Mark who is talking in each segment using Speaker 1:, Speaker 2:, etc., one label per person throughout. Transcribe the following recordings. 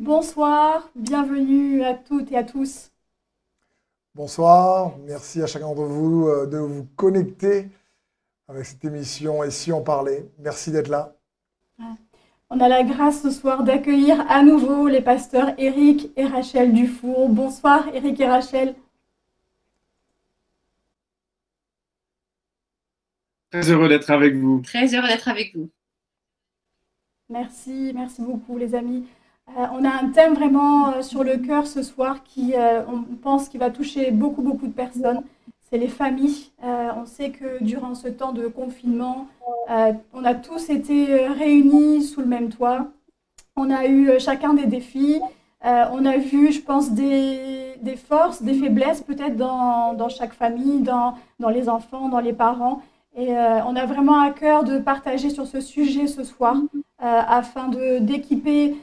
Speaker 1: Bonsoir, bienvenue à toutes et à tous.
Speaker 2: Bonsoir, merci à chacun d'entre vous euh, de vous connecter avec cette émission Et si on parlait. Merci d'être là.
Speaker 1: On a la grâce ce soir d'accueillir à nouveau les pasteurs Eric et Rachel Dufour. Bonsoir Eric et Rachel.
Speaker 3: Très heureux d'être avec vous.
Speaker 4: Très heureux d'être avec vous.
Speaker 1: Merci, merci beaucoup les amis. Euh, on a un thème vraiment euh, sur le cœur ce soir qui, euh, on pense, qui va toucher beaucoup, beaucoup de personnes. C'est les familles. on sait que durant ce temps de confinement, on a tous été réunis sous le même toit. On a eu chacun des défis. on a vu, je pense, des, des forces, des faiblesses peut-être dans, dans, chaque famille, dans, dans les enfants, dans les parents. Et on a vraiment à cœur de partager sur ce sujet ce soir afin d'équiper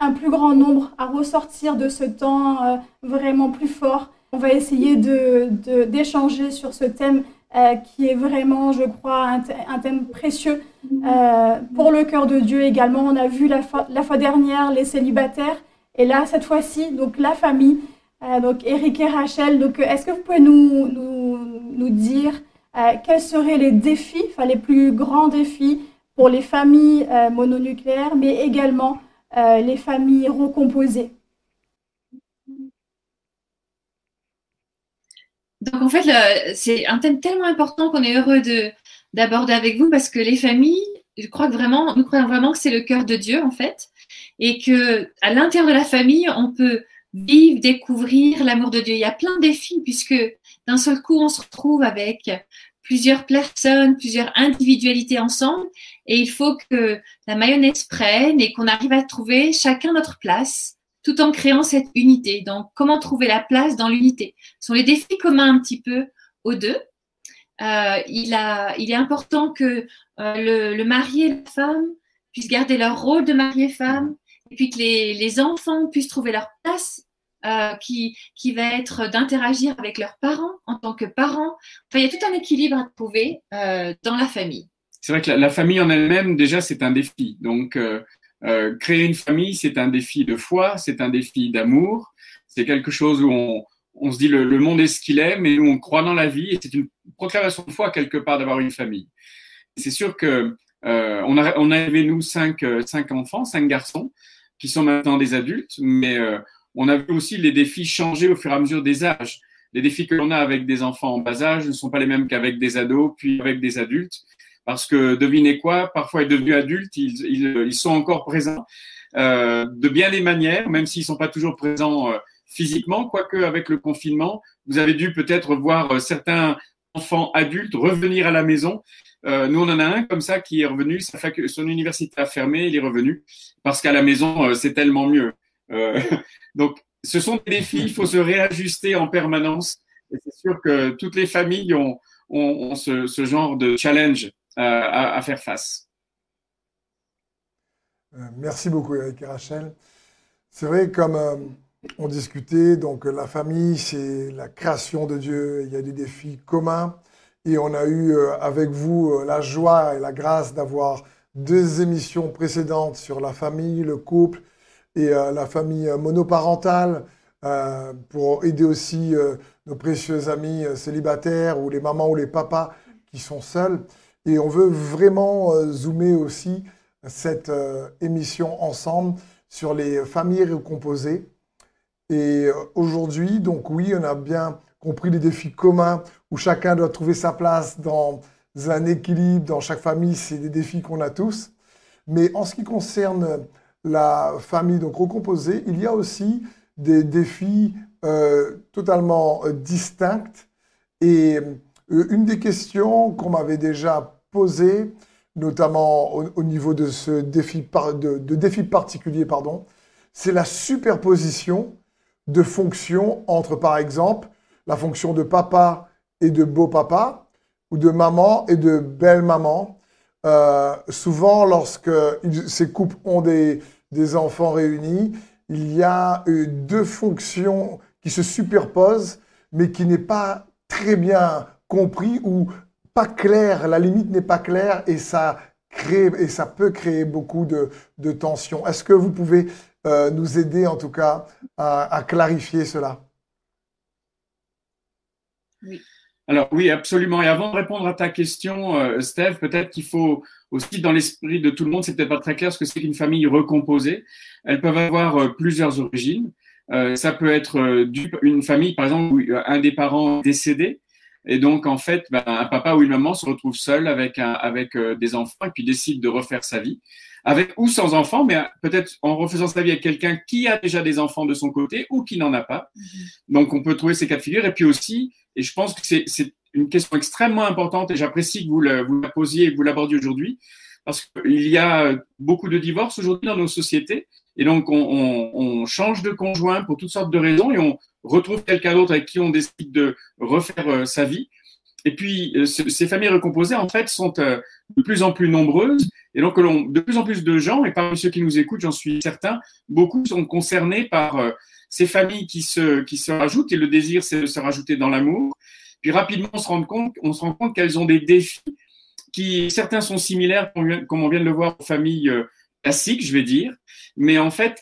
Speaker 1: un plus grand nombre à ressortir de ce temps euh, vraiment plus fort. On va essayer d'échanger de, sur ce thème euh, qui est vraiment, je crois, un, thème précieux pour le cœur de Dieu également. On a vu la fois, la fois dernière les célibataires et là, cette fois-ci, donc la famille. donc Eric et Rachel, donc est-ce que vous pouvez nous, nous, nous dire quels seraient les défis, enfin les plus grands défis pour les familles mononucléaires, mais également euh, les familles recomposées.
Speaker 4: Donc en fait, c'est un thème tellement important qu'on est heureux d'aborder avec vous parce que les familles, nous croyons vraiment que c'est le cœur de Dieu en fait, et que à l'intérieur de la famille, on peut vivre, découvrir l'amour de Dieu. Il y a plein de défis puisque d'un seul coup, on se retrouve avec plusieurs personnes, plusieurs individualités ensemble. Et il faut que la mayonnaise prenne et qu'on arrive à trouver chacun notre place tout en créant cette unité. Donc, comment trouver la place dans l'unité? Ce sont les défis communs un petit peu aux deux. Euh, il, est important que euh, le, le, mari et la femme puissent garder leur rôle de mari et femme, et puis que les enfants puissent trouver leur place euh, qui, qui va être d'interagir avec leurs parents en tant que parents. Enfin, il y a tout un équilibre à trouver euh, dans la famille.
Speaker 3: C'est vrai que la, famille en elle-même, déjà, c'est un défi. Donc, euh, créer une famille, c'est un défi de foi, c'est un défi d'amour. C'est quelque chose où on, on se dit le, monde est ce qu'il est, mais nous, on croit dans la vie et c'est une proclamation de foi quelque part d'avoir une famille. C'est sûr que on, a, on avait, nous, cinq, cinq enfants, cinq garçons, qui sont maintenant des adultes, mais on a vu aussi les défis changer au fur et à mesure des âges. Les défis que l'on a avec des enfants en bas âge ne sont pas les mêmes qu'avec des ados, puis avec des adultes. Parce que devinez quoi, parfois devenus adultes, ils, ils, sont encore présents euh, de bien des manières, même s'ils ne sont pas toujours présents euh, physiquement. Quoique avec le confinement, vous avez dû peut-être voir euh, certains enfants adultes revenir à la maison. Nous, on en a un comme ça qui est revenu. Fait que son université a fermé, il est revenu parce qu'à la maison, c'est tellement mieux. Euh, donc, ce sont des défis, il faut se réajuster en permanence. Et c'est sûr que toutes les familles ont, ce, genre de challenge euh, à, faire face.
Speaker 2: Euh, merci beaucoup, Eric et Rachel. C'est vrai, comme on discutait, donc la famille, c'est la création de Dieu. Il y a des défis communs. Et on a eu avec vous la joie et la grâce d'avoir deux émissions précédentes sur la famille, le couple, euh, la famille monoparentale euh, pour aider aussi euh, nos précieux amis célibataires ou les mamans ou les papas qui sont seuls. Et on veut vraiment zoomer aussi cette émission ensemble sur les familles recomposées. Et aujourd'hui, donc oui, on a bien compris les défis communs où chacun doit trouver sa place dans un équilibre dans chaque famille. C'est des défis qu'on a tous. Mais en ce qui concerne la famille donc recomposée, il y a aussi des défis euh, totalement euh, distincts. Et euh, une des questions qu'on m'avait déjà posées, notamment au, niveau de ce défi, de, défi particulier, pardon, c'est la superposition de fonctions entre, par exemple, la fonction de papa et de beau-papa, ou de maman et de belle-maman, souvent, lorsque ces couples ont des, des enfants réunis, il y a euh, deux fonctions qui se superposent, mais qui n'est pas très bien compris ou pas clair. La limite n'est pas claire et ça crée et ça peut créer beaucoup de, de tensions. Est-ce que vous pouvez euh, nous aider en tout cas à, clarifier cela?
Speaker 3: Oui. Alors oui, absolument. Et avant de répondre à ta question, euh, Steve, peut-être qu'il faut aussi dans l'esprit de tout le monde, c'est peut-être pas très clair ce que c'est qu'une famille recomposée. Elles peuvent avoir euh, plusieurs origines. ça peut être une famille, par exemple, où un des parents est décédé. Et donc, en fait, ben, un papa ou une maman se retrouve seul avec, un, avec des enfants et puis décide de refaire sa vie avec ou sans enfants, mais peut-être en refaisant sa vie avec quelqu'un qui a déjà des enfants de son côté ou qui n'en a pas. Mhm. Donc, on peut trouver ces cas de figure. Et puis aussi, et je pense que c'est une question extrêmement importante, et j'apprécie que vous, la posiez et que vous l'abordiez aujourd'hui, parce qu'il y a beaucoup de divorces aujourd'hui dans nos sociétés. Et donc, on, change de conjoint pour toutes sortes de raisons et on retrouve quelqu'un d'autre avec qui on décide de refaire euh, sa vie. Et puis, euh, ces familles recomposées, en fait, sont euh, de plus en plus nombreuses. Et donc, de plus en plus de gens, et parmi ceux qui nous écoutent, j'en suis certain, beaucoup sont concernés par ces familles qui se, qui se rajoutent. Et le désir, c'est de se rajouter dans l'amour. Puis rapidement, on se rend compte, qu'elles ont des défis qui, certains sont similaires, comme on vient de le voir, aux familles classiques, je vais dire. Mais en fait,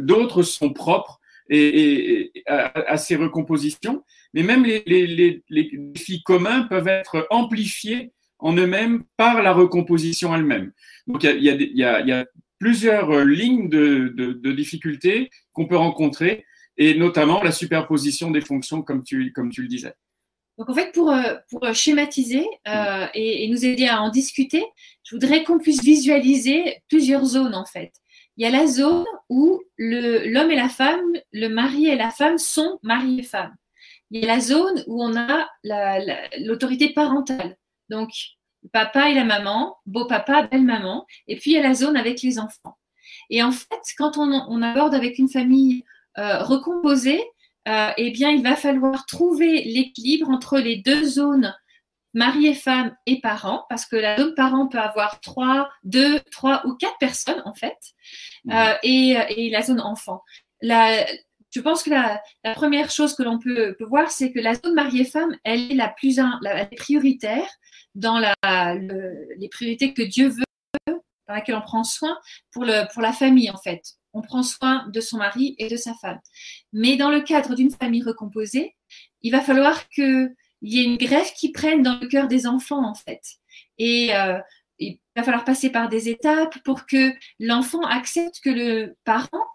Speaker 3: d'autres sont propres et, à, ces recompositions mais même les, défis communs peuvent être amplifiés en eux-mêmes par la recomposition elle-même. Donc il y a, plusieurs euh, lignes de, difficultés qu'on peut rencontrer, et notamment la superposition des fonctions, comme tu le disais.
Speaker 4: Donc en fait, pour, euh, pour schématiser euh, et, et, nous aider à en discuter, je voudrais qu'on puisse visualiser plusieurs zones en fait. Il y a la zone où l'homme et la femme, le mari et la femme sont mari et femme il y a la zone où on a l'autorité parentale. Donc, papa et la maman, beau-papa, belle-maman. Et puis, il y a la zone avec les enfants. Et en fait, quand on, aborde avec une famille euh, recomposée, euh, eh bien, il va falloir trouver l'équilibre entre les deux zones mari et femme et parents, parce que la zone parent peut avoir trois, deux, trois ou quatre personnes en fait, mmh. euh, et, et, la zone enfant. La, je pense que la, première chose que l'on peut, voir, c'est que la zone mariée-femme, elle est la plus la, prioritaire dans la, les priorités que Dieu veut, dans laquelle on prend soin pour, le, pour la famille, en fait. On prend soin de son mari et de sa femme. Mais dans le cadre d'une famille recomposée, il va falloir qu'il y ait une greffe qui prenne dans le cœur des enfants, en fait. Et euh, il va falloir passer par des étapes pour que l'enfant accepte que le parent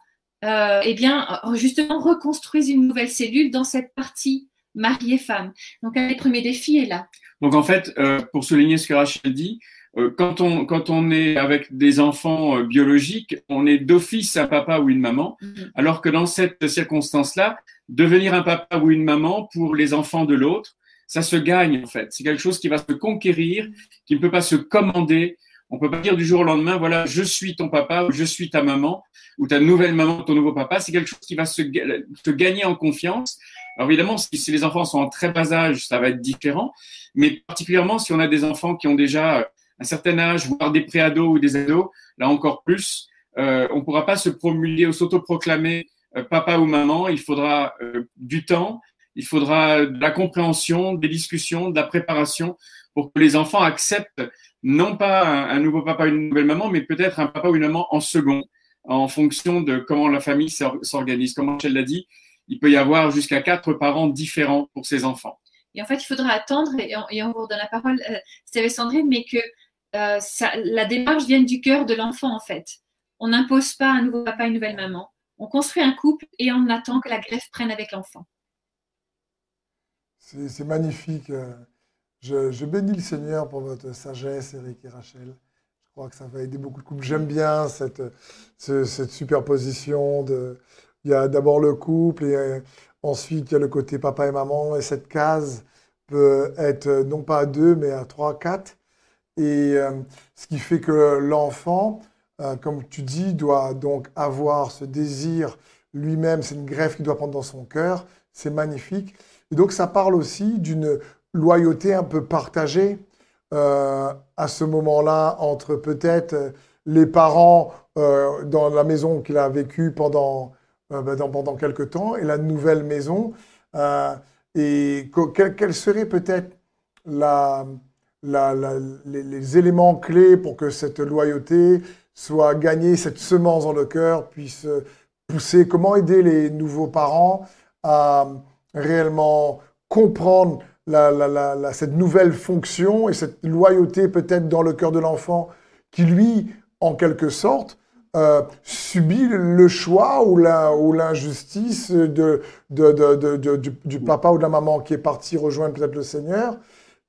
Speaker 4: euh, eh bien, justement, reconstruisent une nouvelle cellule dans cette partie mari et femme. Donc, un des premiers défis est là.
Speaker 3: Donc, en fait, euh, pour souligner ce que Rachel dit, quand, on, quand on est avec des enfants euh, biologiques, on est d'office un papa ou une maman, mm-hmm. alors que dans cette circonstance-là, devenir un papa ou une maman pour les enfants de l'autre, ça se gagne en fait. C'est quelque chose qui va se conquérir, qui ne peut pas se commander, on peut pas dire du jour au lendemain, voilà, je suis ton papa ou je suis ta maman ou ta nouvelle maman, ton nouveau papa. C'est quelque chose qui va se, gagner en confiance. Alors évidemment, si, les enfants sont en très bas âge, ça va être différent. Mais particulièrement si on a des enfants qui ont déjà un certain âge, voire des préados ou des ados, là encore plus, euh, on ne pourra pas se promulguer ou s'autoproclamer euh, papa ou maman. Il faudra euh, du temps, il faudra de la compréhension, des discussions, de la préparation pour que les enfants acceptent non pas un, nouveau papa ou une nouvelle maman, mais peut-être un papa ou une maman en second, en fonction de comment la famille s'organise. Comme Michel l'a dit, il peut y avoir jusqu'à quatre parents différents pour ces enfants.
Speaker 4: Et en fait, il faudra attendre, et on, vous redonne la parole, Sandrine, mais que euh, la démarche vienne du cœur de l'enfant, en fait. On n'impose pas un nouveau papa, une nouvelle maman. On construit un couple et on attend que la greffe prenne avec l'enfant.
Speaker 2: C'est magnifique. Je, bénis le Seigneur pour votre sagesse, Eric et Rachel. Je crois que ça va aider beaucoup de couples. J'aime bien cette, cette superposition. De, il y a d'abord le couple et euh, ensuite il y a le côté papa et maman. Et cette case peut être euh, non pas à deux, mais à trois, quatre. Et euh, ce qui fait que l'enfant, comme tu dis, doit donc avoir ce désir lui-même. C'est une greffe qu'il doit prendre dans son cœur. C'est magnifique. Et donc ça parle aussi d'une loyauté un peu partagée euh, à ce moment-là entre peut-être les parents euh, dans la maison qu'il a vécue pendant, euh, ben, pendant quelques temps et la nouvelle maison. et quels seraient peut-être la, les, éléments clés pour que cette loyauté soit gagnée, cette semence dans le cœur puisse pousser. Comment aider les nouveaux parents à réellement comprendre cette nouvelle fonction et cette loyauté peut-être dans le cœur de l'enfant qui, lui, en quelque sorte, euh, subit le choix ou l'injustice du, papa ou de la maman qui est parti rejoindre peut-être le Seigneur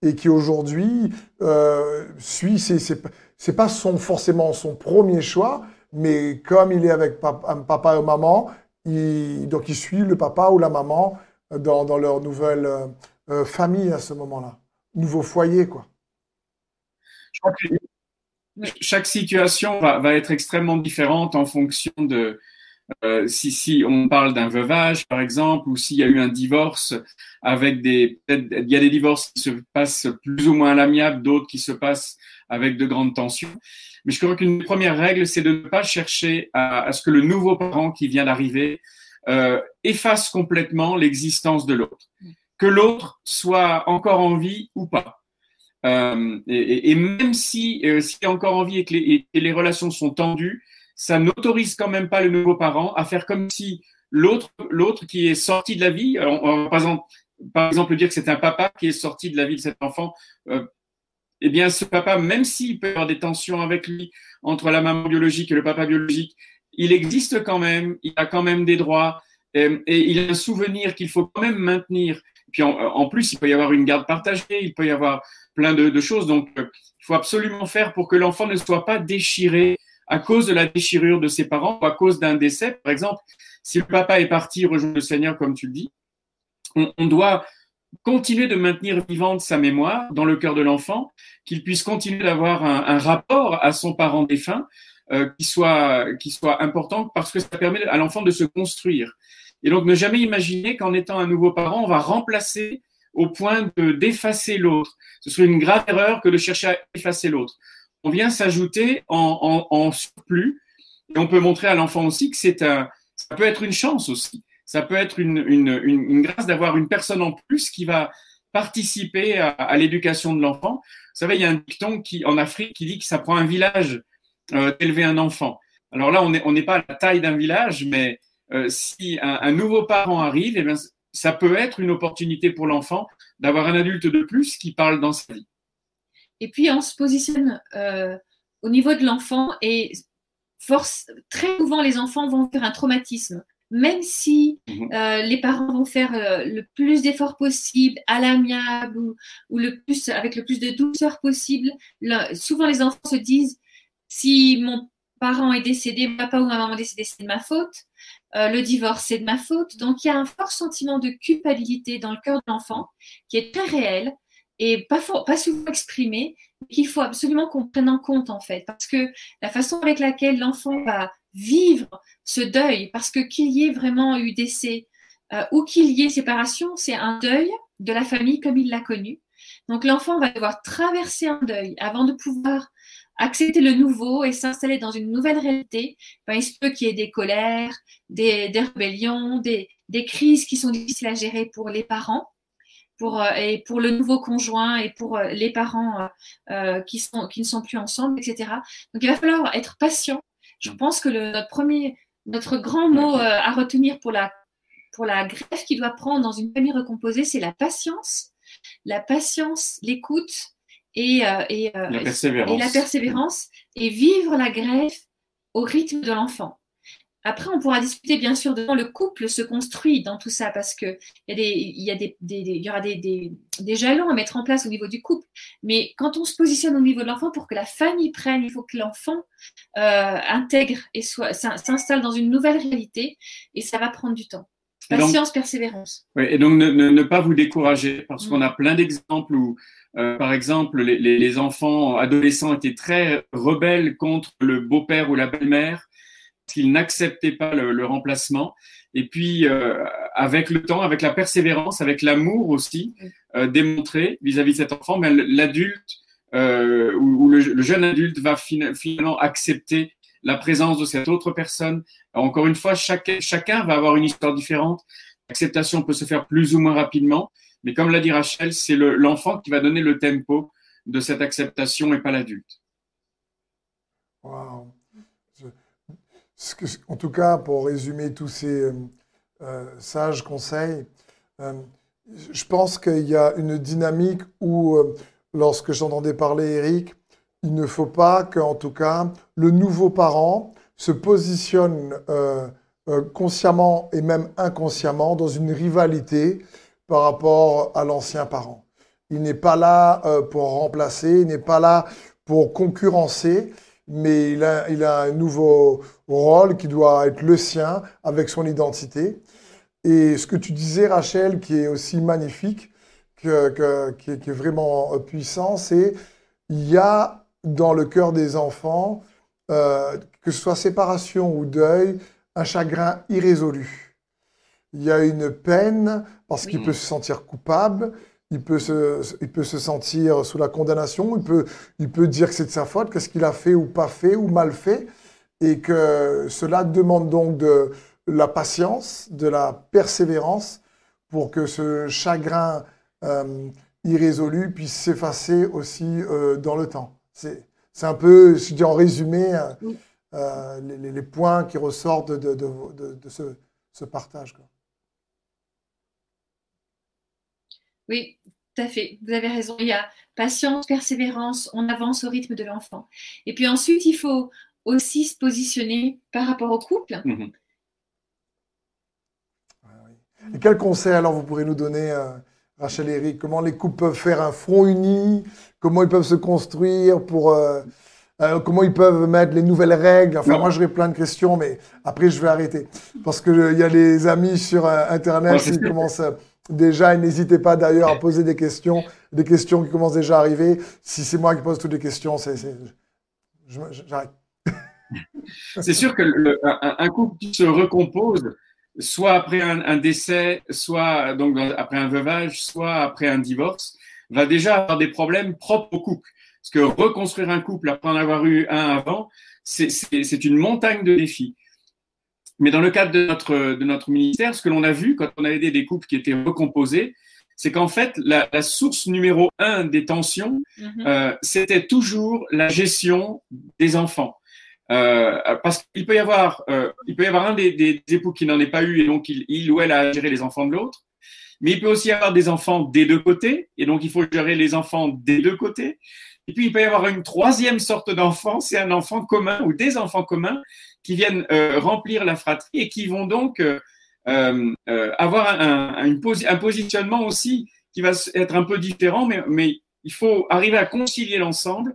Speaker 2: et qui aujourd'hui euh, suit, c'est pas son, forcément son premier choix, mais comme il est avec papa, papa et maman, il, donc il suit le papa ou la maman dans, dans leur nouvelle euh, famille à ce moment-là, nouveau foyer, quoi.
Speaker 3: Je crois que chaque situation va, être extrêmement différente en fonction de euh, si, si on parle d'un veuvage, par exemple, ou s'il y a eu un divorce avec des. Il y a des divorces qui se passent plus ou moins à l'amiable, d'autres qui se passent avec de grandes tensions. Mais je crois qu'une première règle, c'est de ne pas chercher à, ce que le nouveau parent qui vient d'arriver euh, efface complètement l'existence de l'autre. Que l'autre soit encore en vie ou pas. Euh, et, et, même si euh, s'il a encore envie et que, les, et les, relations sont tendues, ça n'autorise quand même pas le nouveau parent à faire comme si l'autre, l'autre qui est sorti de la vie, on, par, exemple, dire que c'est un papa qui est sorti de la vie de cet enfant, euh, eh bien ce papa, même s'il peut avoir des tensions avec lui entre la maman biologique et le papa biologique, il existe quand même, il a quand même des droits et, et il a un souvenir qu'il faut quand même maintenir. Puis en, en, plus, il peut y avoir une garde partagée, il peut y avoir plein de, choses. Donc, euh, il faut absolument faire pour que l'enfant ne soit pas déchiré à cause de la déchirure de ses parents ou à cause d'un décès. Par exemple, si le papa est parti rejoindre le Seigneur, comme tu le dis, on, doit continuer de maintenir vivante sa mémoire dans le cœur de l'enfant, qu'il puisse continuer d'avoir un, rapport à son parent défunt euh, qui, soit, important parce que ça permet à l'enfant de se construire. Et donc ne jamais imaginer qu'en étant un nouveau parent, on va remplacer au point de d'effacer l'autre. Ce serait une grave erreur que de chercher à effacer l'autre. On vient s'ajouter en, en, en, surplus et on peut montrer à l'enfant aussi que c'est un, ça peut être une chance aussi. Ça peut être une, une, une, grâce d'avoir une personne en plus qui va participer à, à l'éducation de l'enfant. Vous savez, il y a un dicton qui, en Afrique qui dit que ça prend un village euh, d'élever un enfant. Alors là, on n'est on n'est pas à la taille d'un village, mais euh, si un, un, nouveau parent arrive, eh bien, ça peut être une opportunité pour l'enfant d'avoir un adulte de plus qui parle dans sa vie.
Speaker 4: Et puis on se positionne euh, au niveau de l'enfant et force, très souvent les enfants vont faire un traumatisme. Même si mhm. euh, les parents vont faire euh, le plus d'efforts possible, à l'amiable ou, ou, le plus, avec le plus de douceur possible, souvent les enfants se disent si mon parent est décédé, mon papa ou ma maman est décédé, c'est de ma faute. Euh, le divorce, c'est de ma faute. Donc, il y a un fort sentiment de culpabilité dans le cœur de l'enfant qui est très réel et pas, pas souvent exprimé, qu'il faut absolument qu'on prenne en compte, en fait. Parce que la façon avec laquelle l'enfant va vivre ce deuil, parce que qu'il y ait vraiment eu décès euh, ou qu'il y ait séparation, c'est un deuil de la famille comme il l'a connu. Donc, l'enfant va devoir traverser un deuil avant de pouvoir accepter le nouveau et s'installer dans une nouvelle réalité, ben, il se peut qu'il y ait des colères, des, rébellions, des, crises qui sont difficiles à gérer pour les parents. Pour, euh, et pour le nouveau conjoint et pour euh, les parents euh, qui, sont, qui ne sont plus ensemble, etc. Donc il va falloir être patient. Je pense que le, notre premier, notre grand mot à retenir pour la, pour la greffe qu'il doit prendre dans une famille recomposée, c'est la patience. La patience, l'écoute, et, et,
Speaker 3: la persévérance.
Speaker 4: et la persévérance et vivre la greffe au rythme de l'enfant. Après, on pourra discuter bien sûr de comment le couple se construit dans tout ça, parce qu'il y, a des, il y, a des, des, il y aura des, des, jalons à mettre en place au niveau du couple. Mais quand on se positionne au niveau de l'enfant, pour que la famille prenne, il faut que l'enfant euh, intègre et s'installe dans une nouvelle réalité, et ça va prendre du temps. Patience, persévérance.
Speaker 3: Oui, et donc ne, ne, pas vous décourager, parce qu'on a plein d'exemples où euh, par exemple, les, les, enfants adolescents étaient très rebelles contre le beau-père ou la belle-mère, parce qu'ils n'acceptaient pas le, le, remplacement. Et puis, euh, avec le temps, avec la persévérance, avec l'amour aussi euh, démontré vis-à-vis de cet enfant, mais l'adulte euh, ou, ou le, le, jeune adulte va finalement accepter la présence de cette autre personne. encore une fois, chaque, chacun va avoir une histoire différente. L'acceptation peut se faire plus ou moins rapidement, mais comme l'a dit Rachel, c'est l'enfant qui va donner le tempo de cette acceptation et pas l'adulte.
Speaker 2: Wow. En tout cas, pour résumer tous ces sages conseils, je pense qu'il y a une dynamique où, lorsque j'entendais parler Eric, il ne faut pas qu'en tout cas, le nouveau parent se positionne consciemment et même inconsciemment dans une rivalité par rapport à l'ancien parent. Il n'est pas là euh, pour remplacer, il n'est pas là pour concurrencer, mais il a, il a un nouveau rôle qui doit être le sien avec son identité. Et ce que tu disais, Rachel, qui est aussi magnifique, que, qui, est, vraiment puissant, c'est il y a dans le cœur des enfants, euh, que ce soit séparation ou deuil, un chagrin irrésolu. Il y a une peine parce qu'il peut se sentir coupable, il peut se, il peut se sentir sous la condamnation, il peut, il peut dire que c'est de sa faute, qu'est-ce qu'il a fait ou pas fait ou mal fait, et que cela demande donc de la patience, de la persévérance pour que ce chagrin euh, irrésolu puisse s'effacer aussi euh, dans le temps. C'est, un peu, je dis en résumé, euh, les, les, points qui ressortent de, de, de, de ce, ce partage. Quoi.
Speaker 4: Oui, tout à fait. Vous avez raison. Il y a patience, persévérance, on avance au rythme de l'enfant. Et puis ensuite, il faut aussi se positionner par rapport au couple. Mhm.
Speaker 2: Et quel conseil alors vous pourrez nous donner, euh, Rachel et Eric? Comment les couples peuvent faire un front uni? Comment ils peuvent se construire pour... Euh, euh, comment ils peuvent mettre les nouvelles règles? Enfin, moi, j'aurais plein de questions, mais après, je vais arrêter. Parce qu'il y a les amis sur Internet qui commencent déjà. Et n'hésitez pas d'ailleurs à poser des questions, des questions qui commencent déjà à arriver. Si c'est moi qui pose toutes les questions, c'est, j'arrête.
Speaker 3: c'est sûr que un, couple qui se recompose, soit après un, décès, soit donc après un veuvage, soit après un divorce, va déjà avoir des problèmes propres au couple. Parce que reconstruire un couple après en avoir eu un avant, c'est une montagne de défis. Mais dans le cadre de notre, de notre ministère, ce que l'on a vu quand on a aidé des couples qui étaient recomposés, c'est qu'en fait, la, la, source numéro un des tensions, mm-hmm. euh, c'était toujours la gestion des enfants. Euh, parce qu'il peut y avoir, euh, il peut y avoir un des, des époux qui n'en est pas eu et donc il, il, ou elle a géré les enfants de l'autre. Mais il peut aussi y avoir des enfants des deux côtés et donc il faut gérer les enfants des deux côtés. Et puis il peut y avoir une troisième sorte d'enfant, c'est un enfant commun ou des enfants communs qui viennent euh, remplir la fratrie et qui vont donc euh, euh, avoir un, positionnement aussi qui va être un peu différent, mais, il faut arriver à concilier l'ensemble.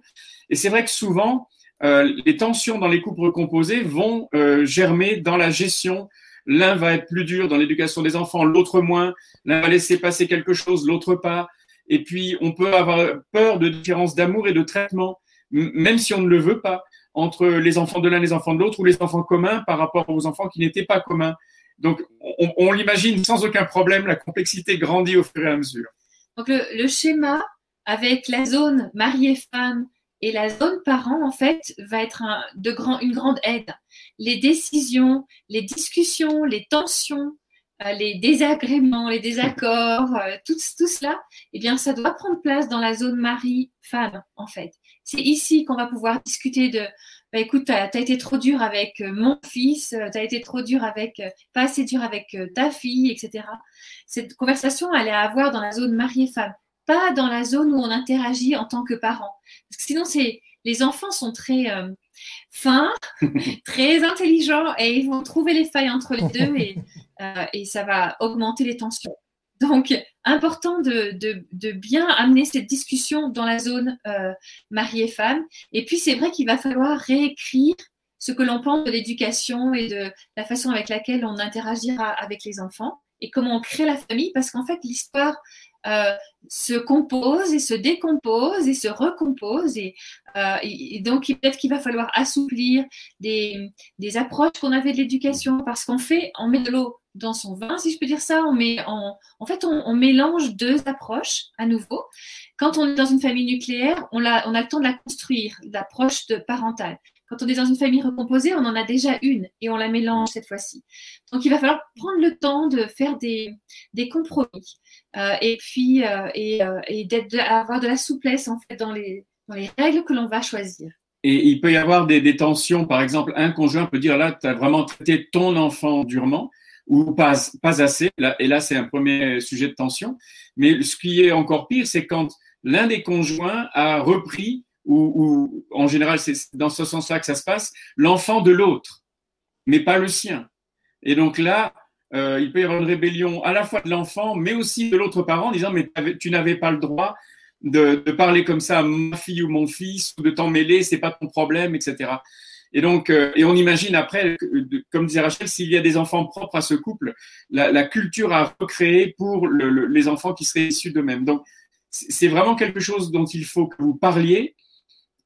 Speaker 3: Et c'est vrai que souvent, les tensions dans les couples recomposés vont germer dans la gestion L'un va être plus dur dans l'éducation des enfants, l'autre moins. L'un va laisser passer quelque chose, l'autre pas. Et puis, on peut avoir peur de différences d'amour et de traitement, même si on ne le veut pas entre les enfants de l'un et les enfants de l'autre ou les enfants communs par rapport aux enfants qui n'étaient pas communs. Donc, on, l'imagine sans aucun problème, la complexité grandit au fur et à mesure.
Speaker 4: Donc, le, schéma avec la zone mari-femme et la zone parent, en fait, va être de une grande aide. Les décisions, les discussions, les tensions, euh, les désagréments, les désaccords, euh, tout, tout, cela, eh bien, ça doit prendre place dans la zone mari-femme, en fait. C'est ici qu'on va pouvoir discuter de, bah, écoute, tu as, été trop dur avec euh, mon fils, tu as été trop dur avec, pas assez dur avec ta fille, etc. Cette conversation, elle est à avoir dans la zone mari-femme, pas dans la zone où on interagit en tant que parent. Parce que sinon, c'est, les enfants sont très fins, très intelligents et ils vont trouver les failles entre les deux et euh, et ça va augmenter les tensions. Donc, important de, de, bien amener cette discussion dans la zone euh, mari et femme. Et puis, c'est vrai qu'il va falloir réécrire ce que l'on pense de l'éducation et de la façon avec laquelle on interagira avec les enfants et comment on crée la famille, parce qu'en fait, l'histoire euh, se compose et se décompose et se recompose. Et, et donc, peut-être qu'il va falloir assouplir des, des approches qu'on avait de l'éducation, parce qu'on fait, on met de l'eau dans son vin, si je peux dire ça. On met en, fait, on, mélange deux approches à nouveau. Quand on est dans une famille nucléaire, on a, on a le temps de la construire, l'approche parentale. Quand on est dans une famille recomposée, on en a déjà une et on la mélange cette fois-ci. Donc, il va falloir prendre le temps de faire des, des compromis euh, et puis euh, et, euh, et d'avoir de la souplesse en fait dans les, dans les règles que l'on va choisir.
Speaker 3: Et il peut y avoir des, des tensions. Par exemple, un conjoint peut dire là, tu as vraiment traité ton enfant durement ou pas, assez. Là, et là, c'est un premier sujet de tension. Mais ce qui est encore pire, c'est quand l'un des conjoints a repris, ou, ou en général, c'est dans ce sens-là que ça se passe, l'enfant de l'autre, mais pas le sien. Et donc là, euh, il peut y avoir une rébellion à la fois de l'enfant, mais aussi de l'autre parent, en disant mais tu n'avais pas le droit de, de, parler comme ça à ma fille ou mon fils, ou de t'en mêler, c'est pas ton problème, etc. Et donc, euh, et on imagine après, comme disait Rachel, s'il y a des enfants propres à ce couple, la, culture à recréer pour le, le, les enfants qui seraient issus d'eux-mêmes. Donc, c'est vraiment quelque chose dont il faut que vous parliez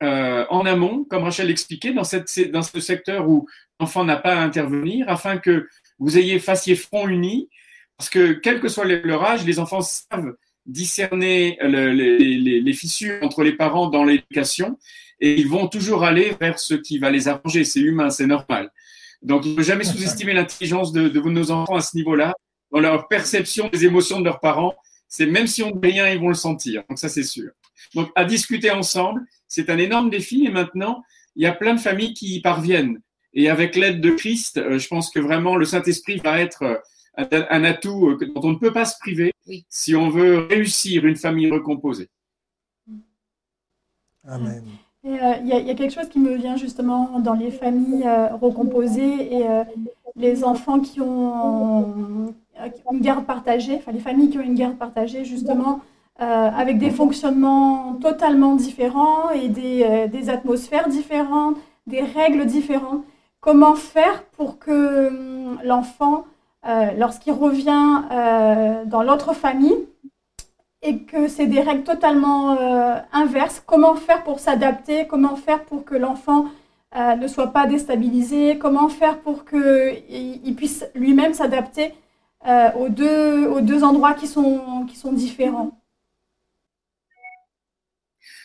Speaker 3: euh, en amont, comme Rachel l'expliquait, dans, ce secteur où l'enfant n'a pas à intervenir, afin que vous ayez fassiez front uni, parce que quel que soit leur âge, les enfants savent discerner le, les, les, les, fissures entre les parents dans l'éducation et ils vont toujours aller vers ce qui va les arranger. C'est humain, c'est normal. Donc, il ne faut jamais sous-estimer l'intelligence de, de, nos enfants à ce niveau-là, dans leur perception des émotions de leurs parents. C'est même si on ne dit rien, ils vont le sentir. Donc, ça, c'est sûr. Donc, à discuter ensemble, c'est un énorme défi. Et maintenant, il y a plein de familles qui y parviennent. Et avec l'aide de Christ, euh, je pense que vraiment le Saint-Esprit va être euh, un atout euh, dont on ne peut pas se priver oui. si on veut réussir une famille recomposée.
Speaker 2: Amen.
Speaker 1: Il euh, y, y, a quelque chose qui me vient justement dans les familles euh, recomposées et euh, les enfants qui ont une garde partagée, enfin les familles qui ont une garde partagée justement avec des fonctionnements totalement différents et des, des, atmosphères différentes, des règles différentes. Comment faire pour que hum, l'enfant, lorsqu'il revient dans l'autre famille, et que c'est des règles totalement euh, inverses. Comment faire pour s'adapter? Comment faire pour que l'enfant euh, ne soit pas déstabilisé? Comment faire pour qu'il il puisse lui-même s'adapter euh, aux, deux, aux deux endroits qui sont, qui sont différents?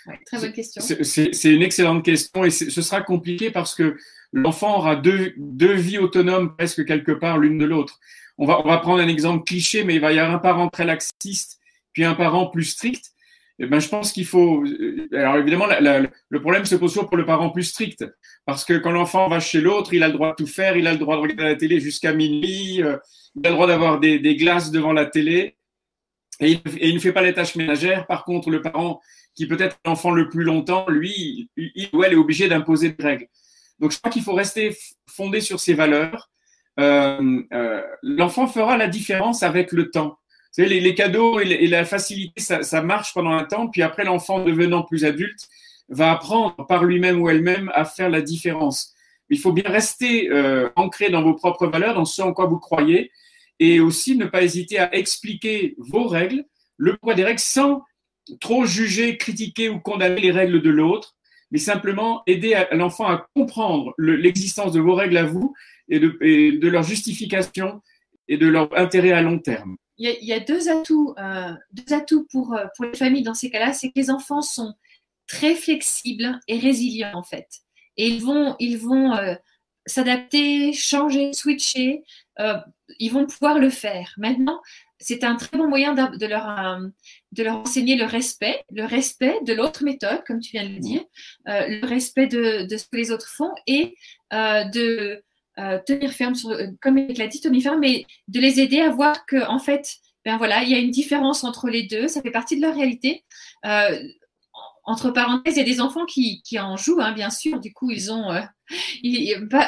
Speaker 4: Ouais, Très bonne question.
Speaker 3: C'est une excellente question et ce sera compliqué parce que l'enfant aura deux, deux vies autonomes presque quelque part l'une de l'autre. On va, on va prendre un exemple cliché, mais il va y avoir un parent très laxiste puis un parent plus strict, eh ben, je pense qu'il faut. Euh, alors évidemment, le problème se pose toujours pour le parent plus strict, parce que quand l'enfant va chez l'autre, il a le droit de tout faire, il a le droit de regarder la télé jusqu'à minuit, euh, il a le droit d'avoir des, glaces devant la télé, et il, ne fait pas les tâches ménagères. Par contre, le parent qui peut être l'enfant le plus longtemps, lui, il ou elle est obligé d'imposer des règles. Donc je crois qu'il faut rester fondé sur ses valeurs. Euh l'enfant fera la différence avec le temps savez, les, cadeaux et, la facilité, ça, marche pendant un temps, puis après, l'enfant devenant plus adulte va apprendre par lui-même ou elle-même à faire la différence. Il faut bien rester euh, ancré dans vos propres valeurs, dans ce en quoi vous croyez, et aussi ne pas hésiter à expliquer vos règles, le poids des règles, sans trop juger, critiquer ou condamner les règles de l'autre, mais simplement aider l'enfant à comprendre l'existence de vos règles à vous et de leur justification et de leur intérêt à long terme
Speaker 4: il y, a, deux atouts, euh, deux atouts pour, euh, pour les familles dans ces cas-là, c'est que les enfants sont très flexibles et résilients en fait. Et ils vont, ils vont euh, s'adapter, changer, switcher, ils vont pouvoir le faire. Maintenant, c'est un très bon moyen de, leur, de leur enseigner le respect, le respect de l'autre méthode, comme tu viens de le dire, le respect de, ce que les autres font et de euh, tenir ferme, sur, euh, comme il l'a dit, tenir ferme, mais de les aider à voir que en fait, ben voilà, il y a une différence entre les deux, ça fait partie de leur réalité. Euh, entre parenthèses, il y a des enfants qui, qui en jouent, hein, bien sûr. Du coup, ils ont euh,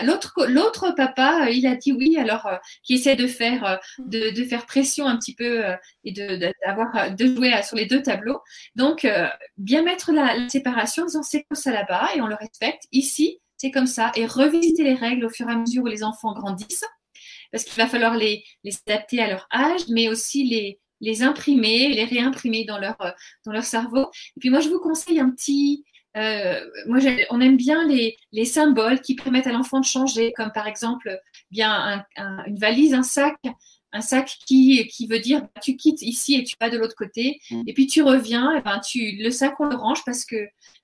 Speaker 4: l'autre l'autre papa, il a dit oui, alors euh, qui essaie de faire de, de, faire pression un petit peu et de de, de, jouer sur les deux tableaux. Donc, bien mettre la, la séparation, disant c'est comme ça là-bas et on le respecte. Ici, c'est comme ça, et revisiter les règles au fur et à mesure où les enfants grandissent, parce qu'il va falloir les, les adapter à leur âge, mais aussi les, les imprimer, les réimprimer dans leur, dans leur cerveau. Et puis moi, je vous conseille un petit... Euh, moi, on aime bien les, les symboles qui permettent à l'enfant de changer, comme par exemple bien un, un, une valise, un sac, un sac qui, qui veut dire bah, tu quittes ici et tu vas de l'autre côté, mmh. et puis tu reviens, et ben tu le sac on le range parce que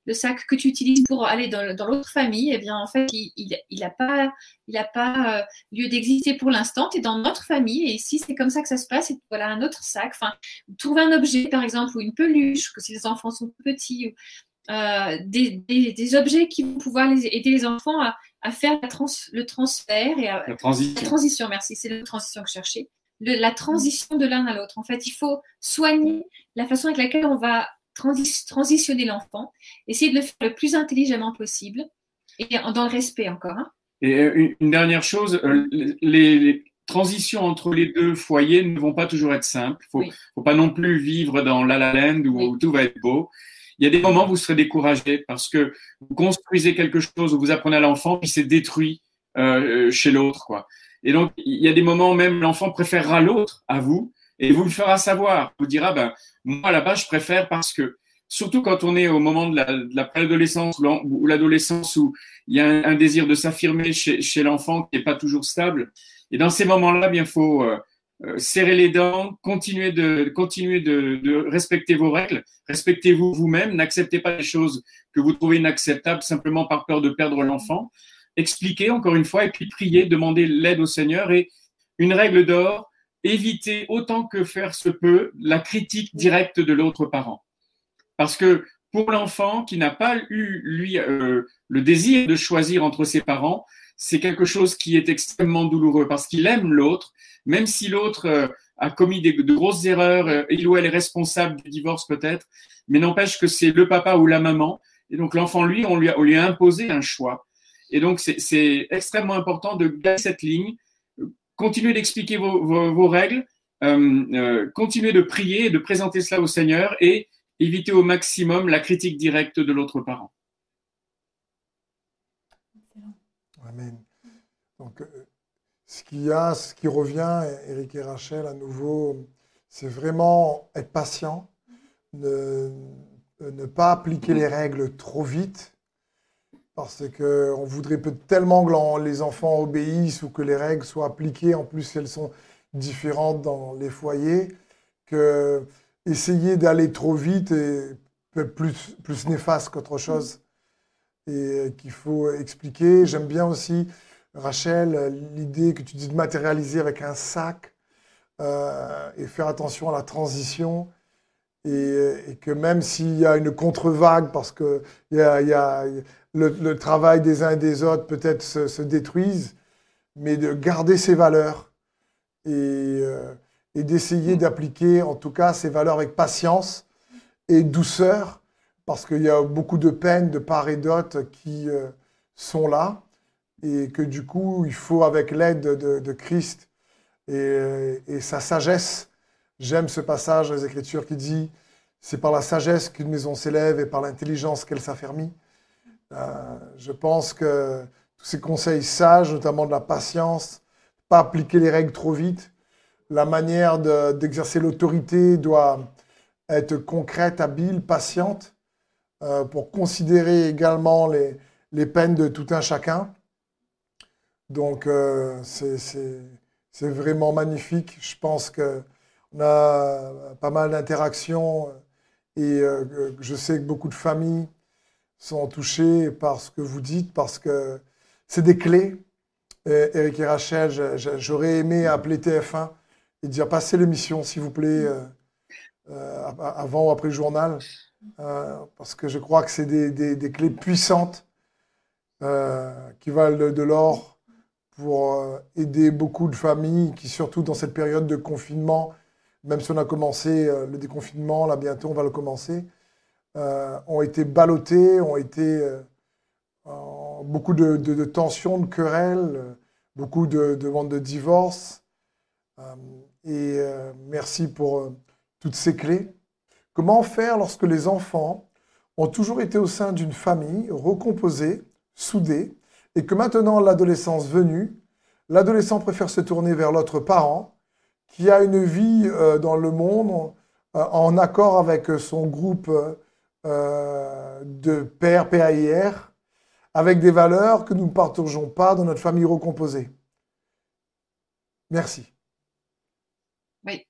Speaker 4: le sac que tu utilises pour aller dans, dans l'autre famille, eh bien en fait il il, il a pas il a pas euh, lieu d'exister pour l'instant, tu es dans notre famille et ici c'est comme ça que ça se passe et voilà un autre sac, enfin trouver un objet par exemple ou une peluche que si les enfants sont petits des, objets qui vont pouvoir aider les enfants à, faire le transfert et
Speaker 3: la transition.
Speaker 4: La transition, merci, c'est la transition que je cherchais. la transition de l'un à l'autre. En fait, il faut soigner la façon avec laquelle on va transitionner l'enfant, essayer de le faire le plus intelligemment possible et dans le respect encore. Hein.
Speaker 3: Et euh, une dernière chose, euh, les, transitions entre les deux foyers ne vont pas toujours être simples. Il ne faut, pas non plus vivre dans la la land où, tout va être beau. Il y a des moments où vous serez découragé parce que vous construisez quelque chose où vous apprenez à l'enfant, puis c'est détruit euh, chez l'autre. quoi. Et donc, il y a des moments où même l'enfant préférera l'autre à vous et vous le fera savoir. Vous dira, ben, moi là-bas, je préfère parce que surtout quand on est au moment de la, préadolescence ou l'adolescence où il y a un, désir de s'affirmer chez, l'enfant qui n'est pas toujours stable. Et dans ces moments-là, bien, faut euh, euh, serrer les dents, continuer de, continuer de, respecter vos règles, respectez-vous vous-même, n'acceptez pas les choses que vous trouvez inacceptables simplement par peur de perdre l'enfant. Expliquez encore une fois et puis priez, demandez l'aide au Seigneur. Et une règle d'or, évitez autant que faire se peut la critique directe de l'autre parent. Parce que pour l'enfant qui n'a pas eu, lui, euh, le désir de choisir entre ses parents, c'est quelque chose qui est extrêmement douloureux parce qu'il aime l'autre, même si l'autre euh, a commis des, de grosses erreurs, euh, il ou elle est responsable du divorce peut-être, mais n'empêche que c'est le papa ou la maman. Et donc l'enfant, lui, on lui, a, on lui a imposé un choix. Et donc c'est extrêmement important de garder cette ligne, continuer d'expliquer vos, règles, euh, continuer de prier et de présenter cela au Seigneur et éviter au maximum la critique directe de l'autre parent.
Speaker 2: Amen. Donc, euh, ce qu'il y a, ce qui revient, Eric et Rachel, à nouveau, c'est vraiment être patient, ne, pas appliquer les règles trop vite, parce qu'on voudrait peut tellement que les enfants obéissent ou que les règles soient appliquées, en plus elles sont différentes dans les foyers, que essayer d'aller trop vite est plus, plus néfaste qu'autre chose et qu'il faut expliquer. J'aime bien aussi, Rachel, l'idée que tu dis de matérialiser avec un sac euh, et faire attention à la transition. Et, que même s'il y a une contre-vague, parce que y a, le, travail des uns et des autres peut-être se, détruise, mais de garder ses valeurs et, euh, et d'essayer d'appliquer en tout cas ces valeurs avec patience et douceur, parce qu'il y a beaucoup de peines de part et d'autre qui euh, sont là, et que du coup, il faut, avec l'aide de, Christ et, sa sagesse, j'aime ce passage dans les Écritures qui dit, c'est par la sagesse qu'une maison s'élève et par l'intelligence qu'elle s'affermit. Euh, je pense que tous ces conseils sages, notamment de la patience, pas appliquer les règles trop vite, la manière d'exercer l'autorité doit être concrète, habile, patiente, euh, pour considérer également les, peines de tout un chacun. Donc, euh, c'est vraiment magnifique. Je pense qu'on a pas mal d'interactions et euh, je sais que beaucoup de familles sont touchées par ce que vous dites parce que c'est des clés. Eric et Rachel, j'aurais aimé appeler TF1 et dire passez l'émission, s'il vous plaît, avant ou après le journal. Euh, parce que je crois que c'est des, clés puissantes euh, qui valent de, l'or pour euh, aider beaucoup de familles qui, surtout dans cette période de confinement, même si on a commencé le déconfinement, là bientôt on va le commencer, ont été ballottées, ont été beaucoup de, tensions, de querelles, beaucoup de demandes de divorce. et merci pour toutes ces clés. Comment faire lorsque les enfants ont toujours été au sein d'une famille recomposée, soudée, et que maintenant l'adolescence venue, l'adolescent préfère se tourner vers l'autre parent, qui a une vie euh, dans le monde euh, en accord avec son groupe euh, de père, PAIR, avec des valeurs que nous ne partageons pas dans notre famille recomposée. Merci.
Speaker 4: Oui.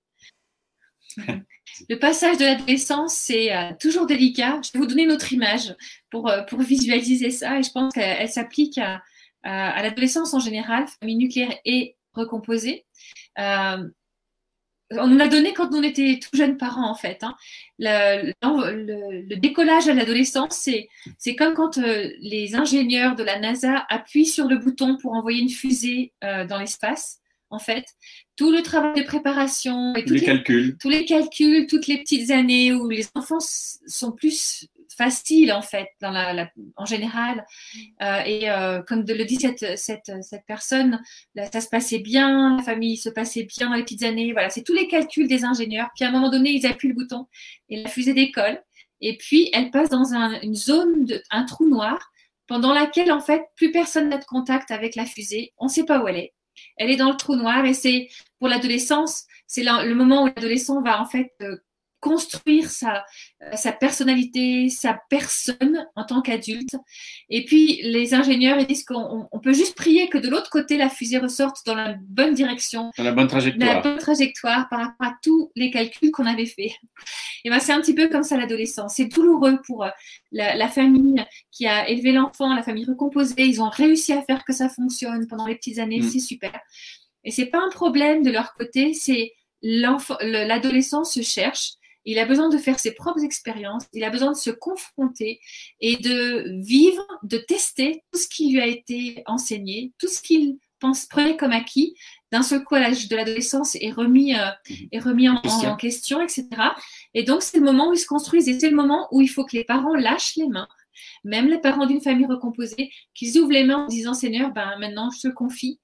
Speaker 4: Le passage de l'adolescence, c'est toujours délicat. Je vais vous donner une autre image pour, pour visualiser ça et je pense qu'elle s'applique à, l'adolescence en général, famille nucléaire et recomposée. On nous l'a donné quand on était tout jeunes parents, en fait. Hein. Le, le, décollage à l'adolescence, c'est, c'est comme quand euh, les ingénieurs de la NASA appuient sur le bouton pour envoyer une fusée euh, dans l'espace. En fait, tout le travail de préparation
Speaker 3: et tous les, calculs,
Speaker 4: tous les calculs, toutes les petites années où les enfants sont plus facile en fait en général. Euh, et euh, comme le dit cette, cette, cette personne, ça se passait bien, la famille se passait bien dans les petites années. Voilà, c'est tous les calculs des ingénieurs. Puis à un moment donné, ils appuient le bouton et la fusée décolle. Et puis elle passe dans une zone, de, un trou noir, pendant laquelle en fait plus personne n'a de contact avec la fusée. On ne sait pas où elle est. Elle est dans le trou noir et c'est pour l'adolescence, c'est le moment où l'adolescent va en fait euh, construire sa, euh, sa personnalité, sa personne en tant qu'adulte. Et puis, les ingénieurs ils disent qu'on on peut juste prier que de l'autre côté, la fusée ressorte dans la bonne direction.
Speaker 3: Dans la bonne trajectoire.
Speaker 4: la bonne trajectoire par rapport à tous les calculs qu'on avait faits. Et ben, c'est un petit peu comme ça l'adolescence. C'est douloureux pour euh, la, la, famille qui a élevé l'enfant, la famille recomposée. Ils ont réussi à faire que ça fonctionne pendant les petites années. Mm. C'est super. Et c'est pas un problème de leur côté, c'est l'adolescent se cherche il a besoin de faire ses propres expériences, il a besoin de se confronter et de vivre, de tester tout ce qui lui a été enseigné, tout ce qu'il pense prenait comme acquis, d'un seul coup à l'âge de l'adolescence est remis, euh, est remis en, en, question, etc. Et donc c'est le moment où ils se construisent et c'est le moment où il faut que les parents lâchent les mains, même les parents d'une famille recomposée, qu'ils ouvrent les mains en disant Seigneur, ben maintenant je te confie.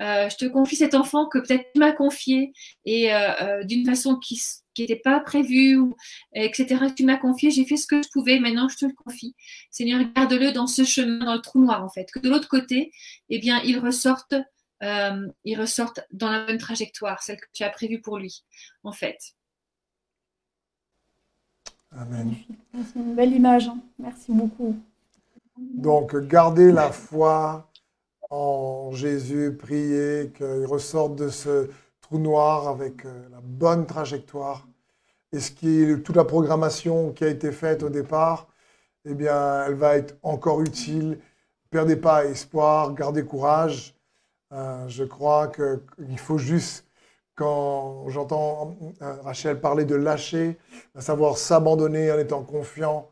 Speaker 4: Euh, je te confie cet enfant que peut-être tu m'as confié et euh d'une façon qui, qui n'était pas prévu, ou, etc. Tu m'as confié, j'ai fait ce que je pouvais, maintenant je te le confie. Seigneur, garde-le dans ce chemin, dans le trou noir en fait. Que de l'autre côté, eh bien, il ressorte, euh, il ressorte dans la bonne trajectoire, celle que tu as prévue pour lui, en fait.
Speaker 2: Amen.
Speaker 1: C'est une belle image. Hein. Merci beaucoup.
Speaker 2: Donc, gardez la foi en Jésus, priez qu'il ressorte de ce noir avec euh, la bonne trajectoire. Et ce qui est toute la programmation qui a été faite au départ, eh bien, elle va être encore utile. Perdez pas espoir, gardez courage. Euh, je crois qu'il faut juste, quand j'entends euh, Rachel parler de lâcher, à savoir s'abandonner en étant confiant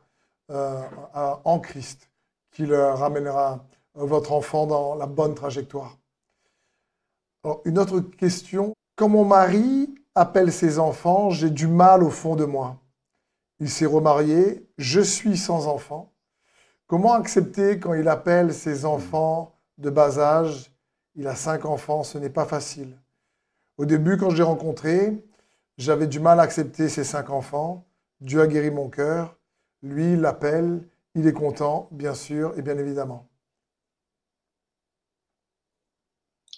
Speaker 2: en Christ, qui le ramènera votre enfant dans la bonne trajectoire. une autre question quand mon mari appelle ses enfants, j'ai du mal au fond de moi. Il s'est remarié, je suis sans enfant. Comment accepter quand il appelle ses enfants de bas âge Il a cinq enfants, ce n'est pas facile. Au début, quand je l'ai rencontré, j'avais du mal à accepter ses cinq enfants. Dieu a guéri mon cœur. Lui, il l'appelle, il est content, bien sûr et bien évidemment.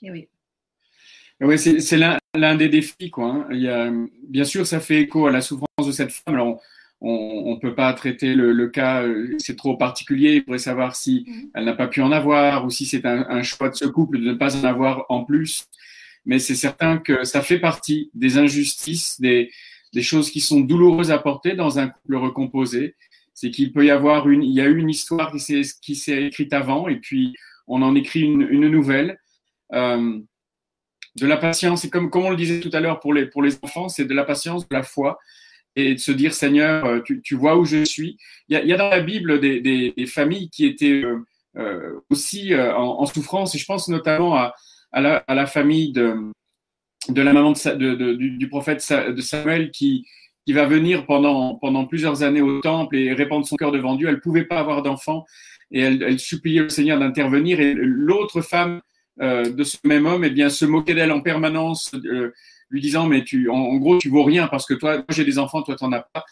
Speaker 4: Et oui.
Speaker 3: Oui, c'est l'un des défis. Quoi, hein. Il y a, bien sûr, ça fait écho à la souffrance de cette femme. Alors, on ne peut pas traiter le, cas, euh, c'est trop particulier. Il faudrait savoir si mm-hmm. elle n'a pas pu en avoir ou si c'est un, choix de ce couple de ne pas en avoir en plus. Mais c'est certain que ça fait partie des injustices, des, des choses qui sont douloureuses à porter dans un couple recomposé. C'est qu'il peut y avoir une, il y a eu une histoire qui s'est écrite avant et puis on en écrit une, une nouvelle. Euh, de la patience. Et comme, comme on le disait tout à l'heure pour les, pour les enfants, c'est de la patience, de la foi et de se dire Seigneur, euh, tu, tu vois où je suis. Il y a, dans la Bible des, des, familles qui étaient euh, euh aussi en, souffrance et je pense notamment à, à, la, à la famille de, de la maman de, du, prophète de Samuel qui, qui va venir pendant, pendant plusieurs années au temple et répandre son cœur devant Dieu. Elle ne pouvait pas avoir d'enfant et elle, elle suppliait le Seigneur d'intervenir et l'autre femme euh, de ce même homme, eh bien, se moquer d'elle en permanence, euh, lui disant mais tu, en, gros, tu vaux rien parce que toi, moi j'ai des enfants, toi t'en as pas.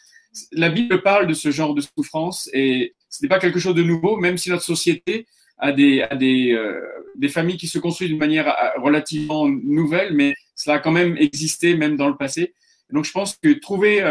Speaker 3: La Bible parle de ce genre de souffrance et ce n'est pas quelque chose de nouveau, même si notre société a des, a des, euh, des familles qui se construisent d'une manière relativement nouvelle, mais cela a quand même existé même dans le passé. Donc je pense que trouver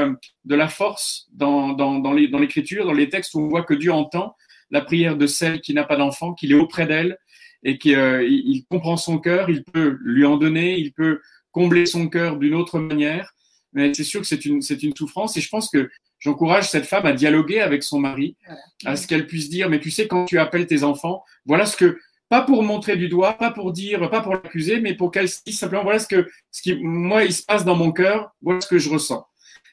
Speaker 3: de la force dans, dans, dans l'écriture, dans, dans les textes où on voit que Dieu entend la prière de celle qui n'a pas d'enfant, qu'il est auprès d'elle, et qu'il euh, il comprend son cœur, il peut lui en donner, il peut combler son cœur d'une autre manière. Mais c'est sûr que c'est une, c'est une souffrance et je pense que j'encourage cette femme à dialoguer avec son mari, à ce qu'elle puisse dire, mais tu sais, quand tu appelles tes enfants, voilà ce que, pas pour montrer du doigt, pas pour dire, pas pour l'accuser, mais pour qu'elle dise simplement voilà ce que, ce qui, moi, il se passe dans mon cœur, voilà ce que je ressens.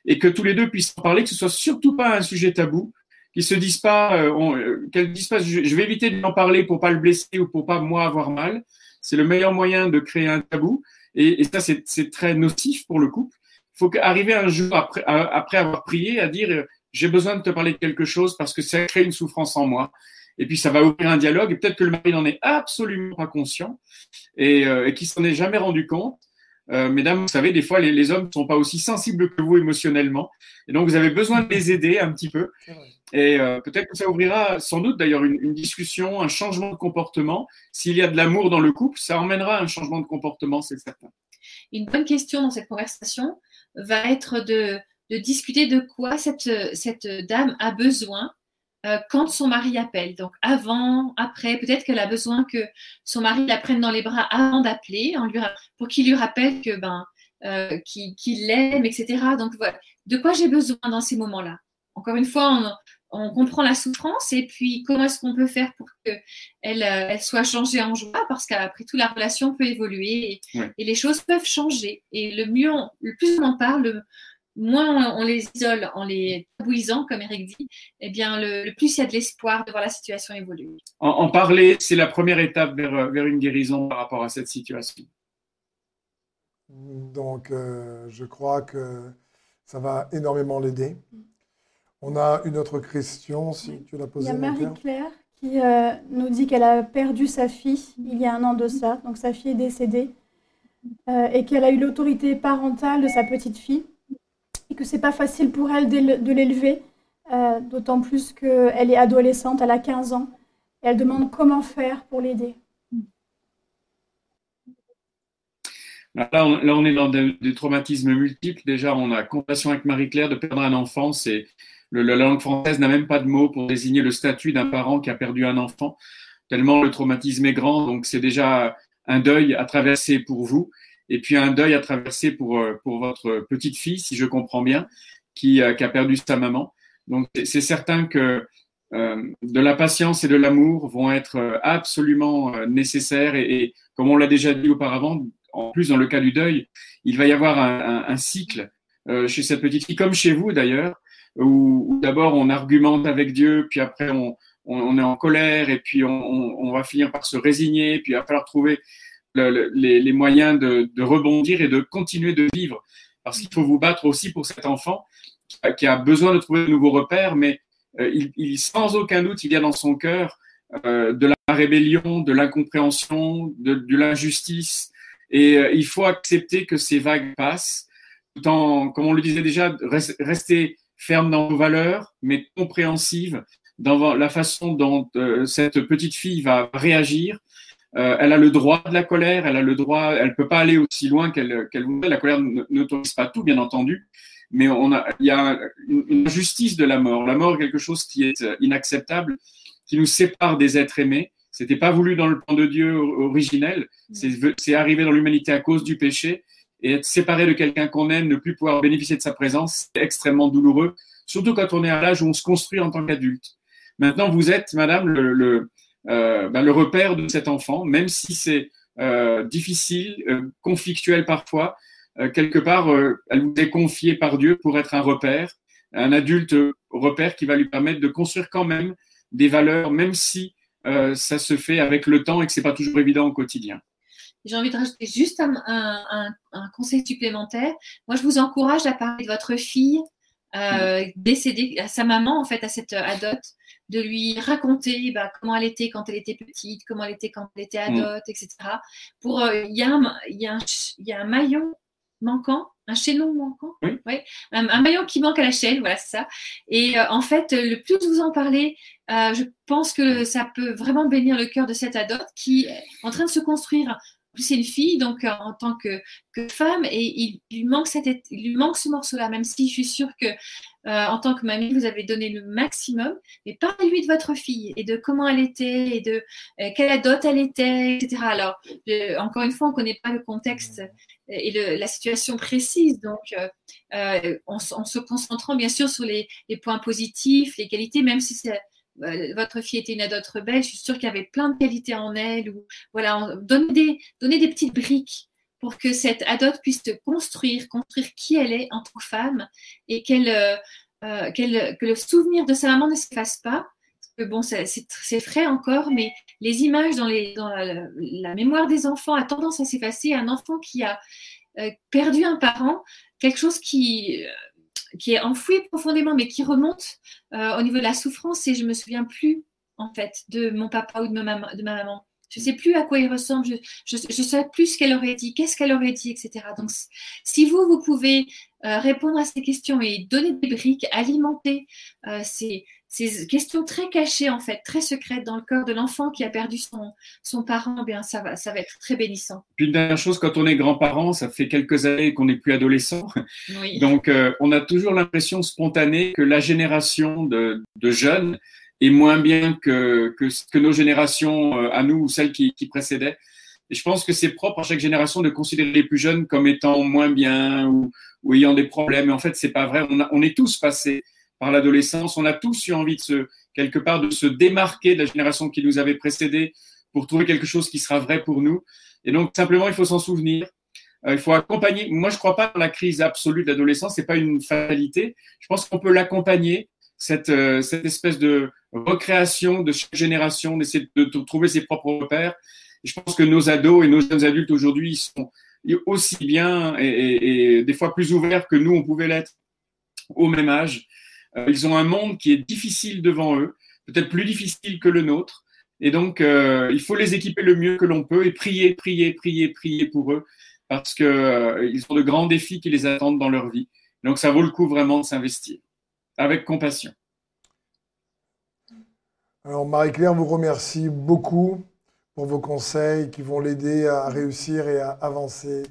Speaker 3: Et que tous les deux puissent en parler, que ce soit surtout pas un sujet tabou, qu'ils se disent pas, euh, euh, qu'elles disent pas, je, vais éviter d'en parler pour pas le blesser ou pour pas moi avoir mal. C'est le meilleur moyen de créer un tabou. Et, ça, c'est très nocif pour le couple. Il faut arriver un jour après, avoir prié à dire, j'ai besoin de te parler de quelque chose parce que ça crée une souffrance en moi et puis ça va ouvrir un dialogue, et peut-être que le mari n'en est absolument pas conscient, et, euh, et qui s'en est jamais rendu compte. Euh, mesdames, vous savez, des fois, les hommes ne sont pas aussi sensibles que vous émotionnellement, et donc vous avez besoin de les aider un petit peu. Et euh, peut-être que ça ouvrira sans doute d'ailleurs une, discussion, un changement de comportement. S'il y a de l'amour dans le couple, ça emmènera un changement de comportement, c'est certain.
Speaker 4: Une bonne question dans cette conversation va être de, discuter de quoi cette, dame a besoin euh, quand son mari appelle. Donc avant, après, peut-être qu'elle a besoin que son mari la prenne dans les bras avant d'appeler, pour qu'il lui rappelle ben euh, qu'il l'aime, etc. Donc voilà, de quoi j'ai besoin dans ces moments-là? Encore une fois, on, comprend la souffrance et puis comment est-ce qu'on peut faire pour qu'elle euh, elle soit changée en joie? Parce qu'après tout la relation peut évoluer et, les choses peuvent changer. Et le mieux, le plus on en parle, moins on, les isole en les tabouisant, comme Eric dit, eh bien, le, plus il y a de l'espoir de voir la situation évoluer.
Speaker 3: En, parler, c'est la première étape vers, vers, une guérison par rapport à cette situation.
Speaker 2: Donc, euh, je crois que ça va énormément l'aider. On a une autre question, si tu l'as posée.
Speaker 1: Il y a Marie-Claire qui euh, nous dit qu'elle a perdu sa fille il y a un an de ça. Donc, sa fille est décédée. Euh, et qu'elle a eu l'autorité parentale de sa petite fille et que c'est pas facile pour elle de l'élever, euh, d'autant plus qu'elle est adolescente, elle a 15 ans, et elle demande comment faire pour l'aider.
Speaker 3: Là on, est dans des, traumatismes multiples. Déjà, on a compassion avec Marie-Claire de perdre un enfant. C'est le, la langue française n'a même pas de mot pour désigner le statut d'un parent qui a perdu un enfant, tellement le traumatisme est grand. Donc, c'est déjà un deuil à traverser pour vous et puis un deuil à traverser pour, euh, pour votre petite fille, si je comprends bien, qui, euh, qui a perdu sa maman. Donc c'est certain que euh, de la patience et de l'amour vont être absolument nécessaires et, comme on l'a déjà dit auparavant, en plus dans le cas du deuil, il va y avoir un, cycle chez cette petite fille, comme chez vous d'ailleurs, où, d'abord on argumente avec Dieu, puis après on, on, est en colère et puis on, on, va finir par se résigner, puis il va falloir trouver les, moyens de, rebondir et de continuer de vivre. Parce qu'il faut vous battre aussi pour cet enfant qui a, besoin de trouver de nouveaux repères, mais euh, il, sans aucun doute, il y a dans son cœur euh, de la rébellion, de l'incompréhension, de, l'injustice. Et euh, il faut accepter que ces vagues passent, tout en, comme on le disait déjà, rester ferme dans vos valeurs, mais compréhensive dans la façon dont cette petite fille va réagir euh, elle a le droit de la colère, elle a le droit, elle peut pas aller aussi loin qu'elle qu'elle voudrait. La colère n'autorise pas tout, bien entendu, mais on a, il y a une, injustice de la mort. La mort est quelque chose qui est euh, inacceptable, qui nous sépare des êtres aimés. C'était pas voulu dans le plan de Dieu originel. C'est arrivé dans l'humanité à cause du péché. Et être séparé de quelqu'un qu'on aime, ne plus pouvoir bénéficier de sa présence, c'est extrêmement douloureux, surtout quand on est à l'âge où on se construit en tant qu'adulte. Maintenant, vous êtes, madame, le, euh, ben, repère de cet enfant, même si c'est euh, difficile, euh, conflictuel parfois, quelque part, elle vous est confiée par Dieu pour être un repère, un adulte repère qui va lui permettre de construire quand même des valeurs, même si ça se fait avec le temps et que c'est pas toujours évident au quotidien.
Speaker 4: J'ai envie de rajouter juste un, un, un, conseil supplémentaire. Moi, je vous encourage à parler de votre fille euh, décédée, à sa maman, en fait, à cette adote de lui raconter bah, comment elle était quand elle était petite, comment elle était quand elle était mm. ado, etc. Pour euh, il y, a un, y, a y a un maillon manquant, un chaînon manquant, oui. un, maillon qui manque à la chaîne, voilà c'est ça. Et euh, en fait, le plus vous en parlez, je pense que ça peut vraiment bénir le cœur de cette ado qui est en train de se construire c'est une fille, donc euh, en tant que, femme, et il, lui manque cette, il lui manque ce morceau-là, même si je suis sûre que euh, en tant que mamie, vous avez donné le maximum. Mais parlez-lui de votre fille et de comment elle était et de euh, quelle dot elle était, etc. Alors, encore une fois, on ne connaît pas le contexte et la situation précise, donc en, se concentrant bien sûr sur les, les points positifs, les qualités, même si c'est votre fille était une adote rebelle, je suis sûre qu'il y avait plein de qualités en elle. Donner des, petites briques pour que cette adote puisse construire, construire qui elle est en tant que femme et qu'elle, euh, que le souvenir de sa maman ne s'efface pas. bon, c'est frais encore, mais les images dans la, mémoire des enfants a tendance à s'effacer. Un enfant qui a perdu un parent, quelque chose qui, qui est enfoui profondément, mais qui remonte euh, au niveau de la souffrance et je me souviens plus en fait de mon papa ou de ma, maman, de ma maman. Je ne sais plus à quoi il ressemble, je ne sais plus ce qu'elle aurait dit, qu'est-ce qu'elle aurait dit, etc. Donc, si vous, vous pouvez euh, répondre à ces questions et donner des briques, alimenter euh, ces, ces questions très cachées, en fait, très secrètes dans le corps de l'enfant qui a perdu son, son parent, eh bien, ça va, ça va être très bénissant.
Speaker 3: Puis une dernière chose, quand on est grand-parent, ça fait quelques années qu'on n'est plus adolescent. Donc, euh, on a toujours l'impression spontanée que la génération de, de jeunes est moins bien que, que, que nos générations euh, à nous ou celles qui, qui précédaient. Et je pense que c'est propre à chaque génération de considérer les plus jeunes comme étant moins bien ou, ou ayant des problèmes. Mais en fait, c'est pas vrai. On, a, on est tous passés par l'adolescence. On a tous eu envie de se, quelque part, de se démarquer de la génération qui nous avait précédé pour trouver quelque chose qui sera vrai pour nous. Et donc, simplement, il faut s'en souvenir. Euh, il faut accompagner. Moi, je ne crois pas à la crise absolue de l'adolescence. C'est pas une fatalité. Je pense qu'on peut l'accompagner, cette, euh, espèce de recréation de chaque génération, d'essayer de, trouver ses propres repères. Je pense que nos ados et nos jeunes adultes aujourd'hui sont aussi bien et, des fois plus ouverts que nous, on pouvait l'être au même âge. Euh, ils ont un monde qui est difficile devant eux, peut-être plus difficile que le nôtre. Et donc, euh, il faut les équiper le mieux que l'on peut et prier, prier, prier, prier pour eux parce qu'ils euh, ont de grands défis qui les attendent dans leur vie. Donc, ça vaut le coup vraiment de s'investir avec compassion.
Speaker 2: Alors, Marie-Claire vous remercie beaucoup pour vos conseils qui vont l'aider à réussir et à avancer,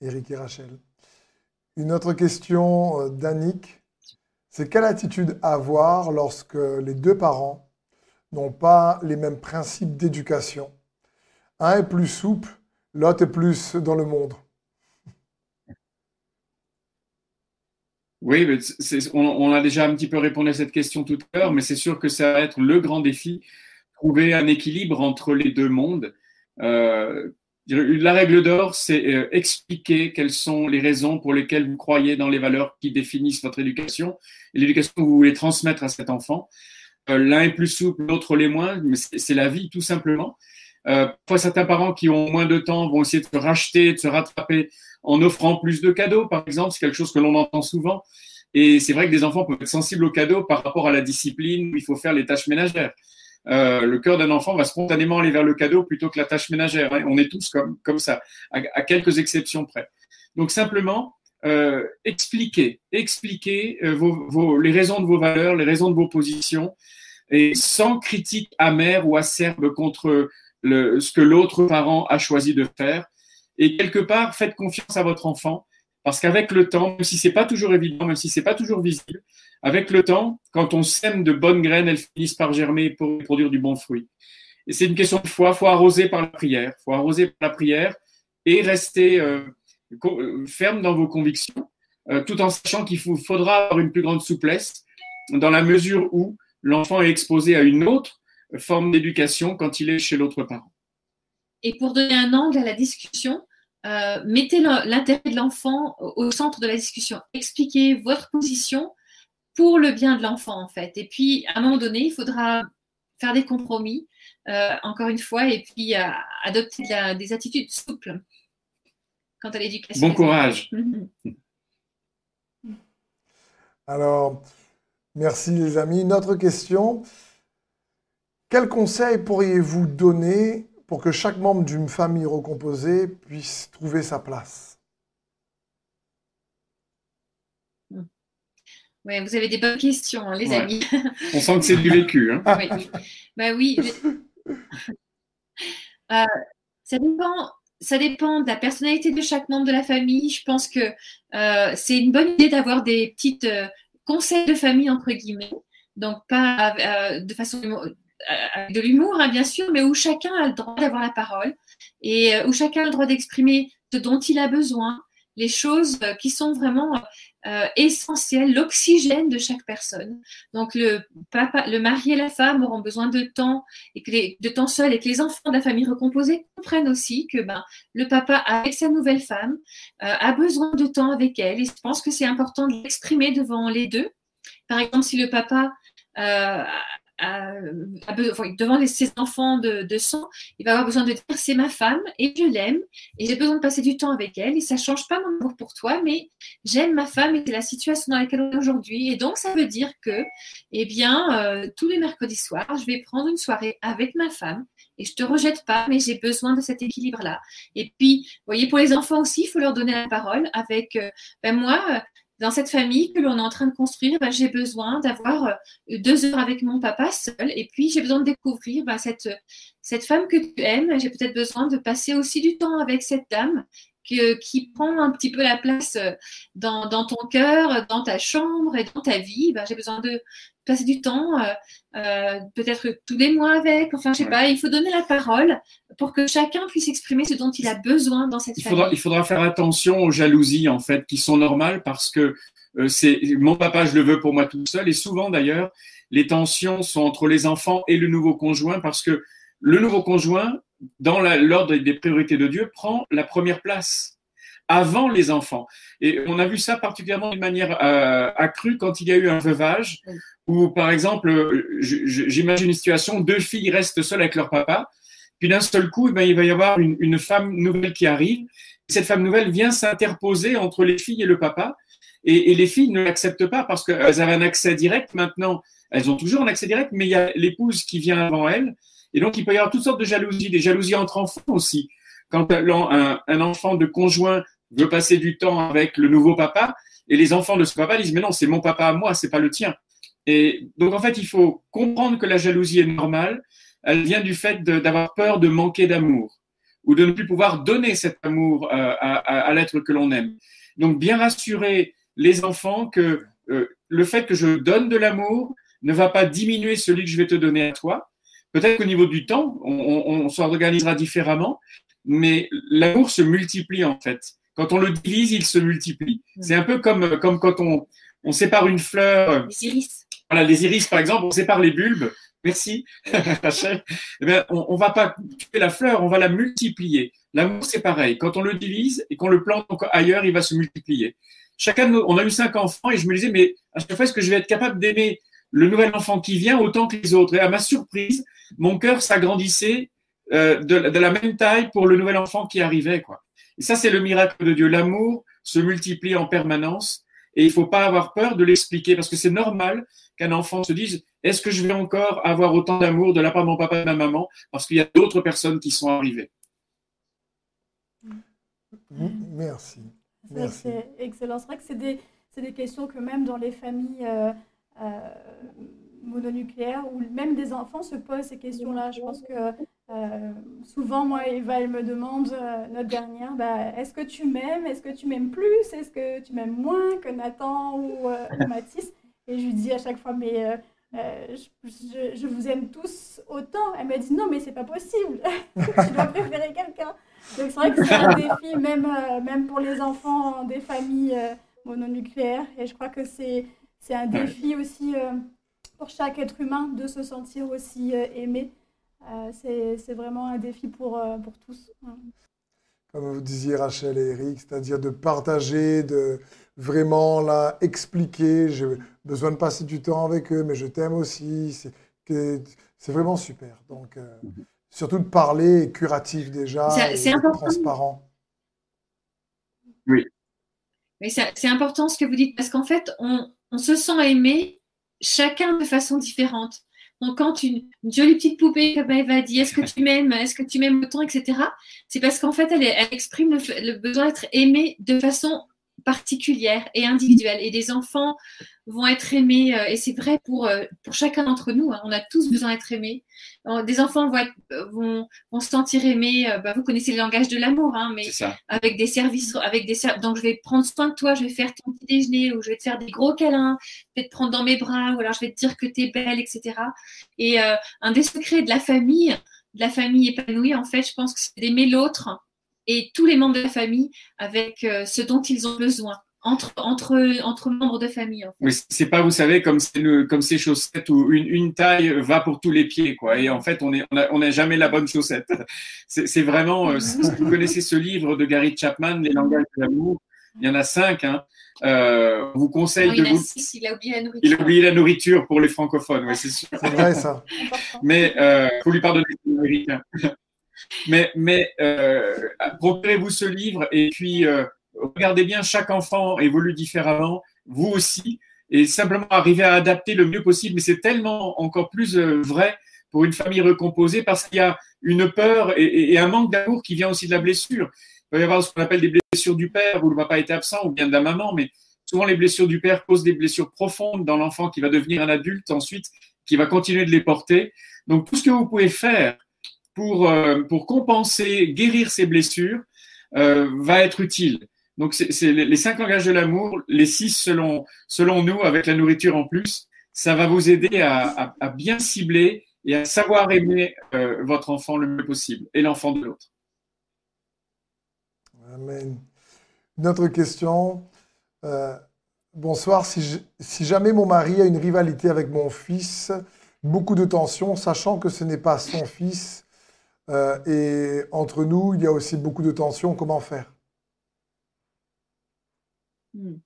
Speaker 2: Eric et Rachel. Une autre question d'Annick c'est quelle attitude avoir lorsque les deux parents n'ont pas les mêmes principes d'éducation? Un est plus souple, l'autre est plus dans le monde.
Speaker 3: Oui, on, a déjà un petit peu répondu à cette question tout à l'heure, mais c'est sûr que ça va être le grand défi, trouver un équilibre entre les deux mondes. Euh, la règle d'or, c'est euh, expliquer quelles sont les raisons pour lesquelles vous croyez dans les valeurs qui définissent votre éducation et l'éducation que vous voulez transmettre à cet enfant. Euh, l'un est plus souple, l'autre l'est moins, mais c'est la vie tout simplement. Euh, parfois, certains parents qui ont moins de temps vont essayer de se racheter, de se rattraper en offrant plus de cadeaux, par exemple. C'est quelque chose que l'on entend souvent. Et c'est vrai que des enfants peuvent être sensibles aux cadeaux par rapport à la discipline où il faut faire les tâches ménagères. Euh, le cœur d'un enfant va spontanément aller vers le cadeau plutôt que la tâche ménagère. Hein. On est tous comme, comme ça, à, quelques exceptions près. Donc simplement, euh, expliquer, expliquer euh, les raisons de vos valeurs, les raisons de vos positions, et sans critique amère ou acerbe contre ce que l'autre parent a choisi de faire. Et quelque part, faites confiance à votre enfant, parce qu'avec le temps, même si c'est pas toujours évident, même si c'est pas toujours visible, avec le temps, quand on sème de bonnes graines, elles finissent par germer pour produire du bon fruit. Et c'est une question de foi. Il faut arroser par la prière. Il faut arroser par la prière et rester euh, euh, ferme dans vos convictions, euh, tout en sachant qu'il faudra avoir une plus grande souplesse dans la mesure où l'enfant est exposé à une autre forme d'éducation quand il est chez l'autre parent.
Speaker 4: Et pour donner un angle à la discussion, mettez l'intérêt de l'enfant au centre de la discussion. Expliquez votre position pour le bien de l'enfant, en fait. Et puis, à un moment donné, il faudra faire des compromis, euh, encore une fois, et puis euh, adopter des attitudes souples quant à l'éducation.
Speaker 3: Bon courage.
Speaker 2: Alors, merci les amis. Notre question, quel conseil pourriez-vous donner pour que chaque membre d'une famille recomposée puisse trouver sa place
Speaker 4: Ouais, vous avez des bonnes questions, hein, les amis.
Speaker 3: On sent que c'est du vécu. Hein.
Speaker 4: oui. Bah oui. Euh, ça, dépend, ça dépend de la personnalité de chaque membre de la famille. Je pense que euh, c'est une bonne idée d'avoir des petites euh, conseils de famille, entre guillemets. Donc, pas de façon avec de l'humour, hein, bien sûr, mais où chacun a le droit d'avoir la parole et où chacun a le droit d'exprimer ce dont il a besoin les choses qui sont vraiment euh, essentielles, l'oxygène de chaque personne. Donc le papa, le mari et la femme auront besoin de temps et que les, de temps seul et que les enfants de la famille recomposée comprennent aussi que ben le papa avec sa nouvelle femme euh, a besoin de temps avec elle et je pense que c'est important de l'exprimer devant les deux. Par exemple, si le papa euh, devant ses enfants de, de, sang, il va avoir besoin de dire c'est ma femme et je l'aime et j'ai besoin de passer du temps avec elle et ça change pas mon amour pour toi, mais j'aime ma femme et c'est la situation dans laquelle on est aujourd'hui et donc ça veut dire que, eh bien, euh, tous les mercredis soirs, je vais prendre une soirée avec ma femme et je te rejette pas, mais j'ai besoin de cet équilibre-là. Et puis, vous voyez, pour les enfants aussi, il faut leur donner la parole avec, euh, ben moi, dans cette famille que l'on est en train de construire, ben, j'ai besoin d'avoir euh, deux heures avec mon papa seul. Et puis, j'ai besoin de découvrir ben, cette, cette femme que tu aimes. J'ai peut-être besoin de passer aussi du temps avec cette dame que, qui prend un petit peu la place euh, dans, dans ton cœur, dans ta chambre et dans ta vie. Ben, j'ai besoin de passer du temps, euh, euh, peut-être tous les mois avec. Enfin, je sais pas, il faut donner la parole pour que chacun puisse exprimer ce dont il a besoin dans cette
Speaker 3: il
Speaker 4: famille.
Speaker 3: il faudra faire attention aux jalousies, en fait, qui sont normales parce que euh, c'est mon papa, je le veux pour moi tout seul. Et souvent, d'ailleurs, les tensions sont entre les enfants et le nouveau conjoint parce que le nouveau conjoint, dans l'ordre des priorités de Dieu, prend la première place avant les enfants. Et on a vu ça particulièrement d'une manière euh, accrue quand il y a eu un veuvage, où par exemple, j'imagine une situation où deux filles restent seules avec leur papa, puis d'un seul coup, eh ben, il va y avoir une, une, femme nouvelle qui arrive. Cette femme nouvelle vient s'interposer entre les filles et le papa, et, et les filles ne l'acceptent pas parce qu'elles avaient un accès direct. Maintenant, elles ont toujours un accès direct, mais il y a l'épouse qui vient avant elles, et donc il peut y avoir toutes sortes de jalousies, des jalousies entre enfants aussi. Quand un, enfant de conjoint veut passer du temps avec le nouveau papa, et les enfants de ce papa disent mais non, c'est mon papa à moi, c'est pas le tien. Et donc en fait, il faut comprendre que la jalousie est normale. Elle vient du fait d'avoir peur de manquer d'amour ou de ne plus pouvoir donner cet amour euh, à, à, l'être que l'on aime. Donc bien rassurer les enfants que euh, le fait que je donne de l'amour ne va pas diminuer celui que je vais te donner à toi. Peut-être qu'au niveau du temps, on, on, on s'organisera différemment, mais l'amour se multiplie en fait. Quand on le divise, il se multiplie. Mm. C'est un peu comme, comme quand on, on sépare une fleur.
Speaker 4: Les iris.
Speaker 3: Voilà, les iris, par exemple, on sépare les bulbes. Merci, Rachel. Eh bien, on, ne va pas tuer la fleur, on va la multiplier. L'amour, c'est pareil. Quand on le divise et qu'on le plante ailleurs, il va se multiplier. Chacun de nous, on a eu cinq enfants et je me disais, mais à chaque fois, est-ce que je vais être capable d'aimer le nouvel enfant qui vient autant que les autres Et à ma surprise, mon cœur s'agrandissait euh, de, de, la même taille pour le nouvel enfant qui arrivait, quoi. Et ça, c'est le miracle de Dieu. L'amour se multiplie en permanence et il ne faut pas avoir peur de l'expliquer parce que c'est normal qu'un enfant se dise est-ce que je vais encore avoir autant d'amour de la part de mon papa et de ma maman parce qu'il y a d'autres personnes qui sont arrivées.
Speaker 2: Merci.
Speaker 1: C'est excellent. C'est vrai que c'est des, des, questions que même dans les familles euh, euh, mononucléaires ou même des enfants se posent ces questions-là. Je pense que euh, souvent, moi, Eva, elle me demande, euh, notre dernière, bah, est-ce que tu m'aimes? Est-ce que tu m'aimes plus? Est-ce que tu m'aimes moins que Nathan ou, euh, Mathis? Et je lui dis à chaque fois, mais je, je, vous aime tous autant. Elle m'a dit, non, mais c'est pas possible. tu dois préférer quelqu'un. Donc c'est vrai que c'est un défi, même, même pour les enfants des familles mononucléaires. Et je crois que c'est un défi aussi pour chaque être humain de se sentir aussi euh, aimé. Euh, c'est vraiment un défi pour, euh, pour tous.
Speaker 2: Comme vous disiez Rachel et Eric, c'est-à-dire de partager, de vraiment là expliquer. J'ai besoin de passer du temps avec eux, mais je t'aime aussi. C'est vraiment super. Donc, surtout de parler curatif déjà, c'est transparent.
Speaker 3: Oui.
Speaker 4: Mais c'est important ce que vous dites parce qu'en fait, on, on se sent aimé chacun de façon différente. Donc, quand une, jolie petite poupée, comme Eva dit, est-ce que tu m'aimes, est-ce que tu m'aimes autant, etc., c'est parce qu'en fait, elle, elle exprime le, le, besoin d'être aimée de façon particulière et individuelle. Et des enfants vont être aimés, euh, et c'est vrai pour, euh, pour chacun d'entre nous, hein. on a tous besoin d'être aimés. Des enfants vont, euh, vont, vont, se sentir aimés, bah, vous connaissez le langage de l'amour, hein, mais avec des services, avec des donc je vais prendre soin de toi, je vais faire ton petit déjeuner, ou je vais te faire des gros câlins, je vais te prendre dans mes bras, ou alors je vais te dire que tu es belle, etc. Et un des secrets de la famille, de la famille épanouie, en fait, je pense que c'est d'aimer l'autre et tous les membres de la famille avec euh, ce dont ils ont besoin entre, entre, entre membres de famille. En
Speaker 3: fait. c'est pas, vous savez, comme, comme ces chaussettes où une, une, taille va pour tous les pieds, quoi. Et en fait, on n'a on on jamais la bonne chaussette. C'est vraiment, euh, vous connaissez ce livre de Gary Chapman, Les langages de l'amour, il y en a cinq, hein. Euh, on vous conseille de vous.
Speaker 4: il a oublié la nourriture.
Speaker 3: Il a oublié la nourriture pour les francophones, oui, c'est sûr.
Speaker 2: C'est vrai ça.
Speaker 3: Mais il euh, faut lui pardonner les américains. mais mais euh, procurez-vous ce livre et puis euh, regardez bien, chaque enfant évolue différemment, vous aussi, et simplement arriver à adapter le mieux possible. Mais c'est tellement encore plus euh, vrai pour une famille recomposée parce qu'il y a une peur et, un manque d'amour qui vient aussi de la blessure. Il va y avoir ce qu'on appelle des blessures du père où le papa était absent ou bien de la maman, mais souvent les blessures du père causent des blessures profondes dans l'enfant qui va devenir un adulte ensuite, qui va continuer de les porter. Donc tout ce que vous pouvez faire pour, euh, pour compenser, guérir ces blessures euh, va être utile. Donc c'est les cinq langages de l'amour, les six selon, selon nous, avec la nourriture en plus, ça va vous aider à, bien cibler et à savoir aimer euh, votre enfant le mieux possible et l'enfant de l'autre.
Speaker 2: Amen. Une autre question. Bonsoir. Si, jamais mon mari a une rivalité avec mon fils, beaucoup de tensions, sachant que ce n'est pas son fils, euh, et entre nous, il y a aussi beaucoup de tensions, comment faire?
Speaker 4: Hmm.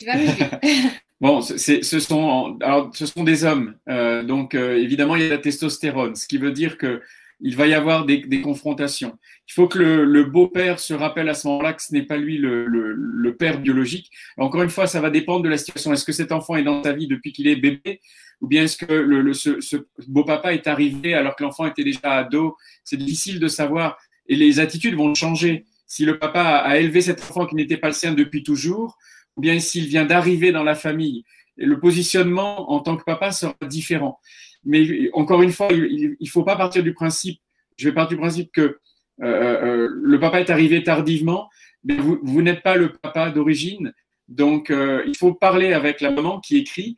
Speaker 3: Bon, ce, sont, ce sont des hommes. Euh, donc, évidemment, il y a la testostérone, ce qui veut dire que il va y avoir des, confrontations. Il faut que le, beau-père se rappelle à ce moment-là que ce n'est pas lui le, père biologique. Encore une fois, ça va dépendre de la situation. Est-ce que cet enfant est dans sa vie depuis qu'il est bébé ou bien est-ce que le, ce, beau-papa est arrivé alors que l'enfant était déjà ado? C'est difficile de savoir et les attitudes vont changer. Si le papa a élevé cet enfant qui n'était pas le sien depuis toujours, ou bien s'il vient d'arriver dans la famille, le positionnement en tant que papa sera différent. Mais encore une fois, il ne faut pas partir du principe, je vais partir du principe que euh, euh, le papa est arrivé tardivement, mais vous, n'êtes pas le papa d'origine. Donc, euh, il faut parler avec la maman qui écrit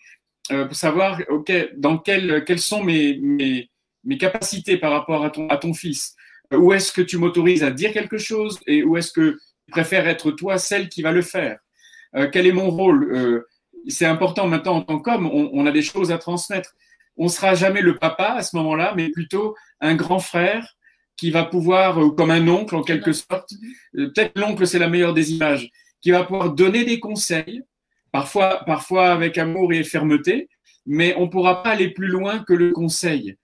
Speaker 3: pour savoir, dans quel, quelles sont mes, mes, capacités par rapport à ton, fils. Où est-ce que tu m'autorises à dire quelque chose et où est-ce que tu préfères être toi celle qui va le faire? Quel est mon rôle? C'est important maintenant en tant qu'homme, on, a des choses à transmettre on sera jamais le papa à ce moment-là, mais plutôt un grand frère qui va pouvoir, euh, comme un oncle en quelque sorte, euh, peut-être l'oncle c'est la meilleure des images, qui va pouvoir donner des conseils, parfois, parfois avec amour et fermeté, mais on ne pourra pas aller plus loin que le conseil.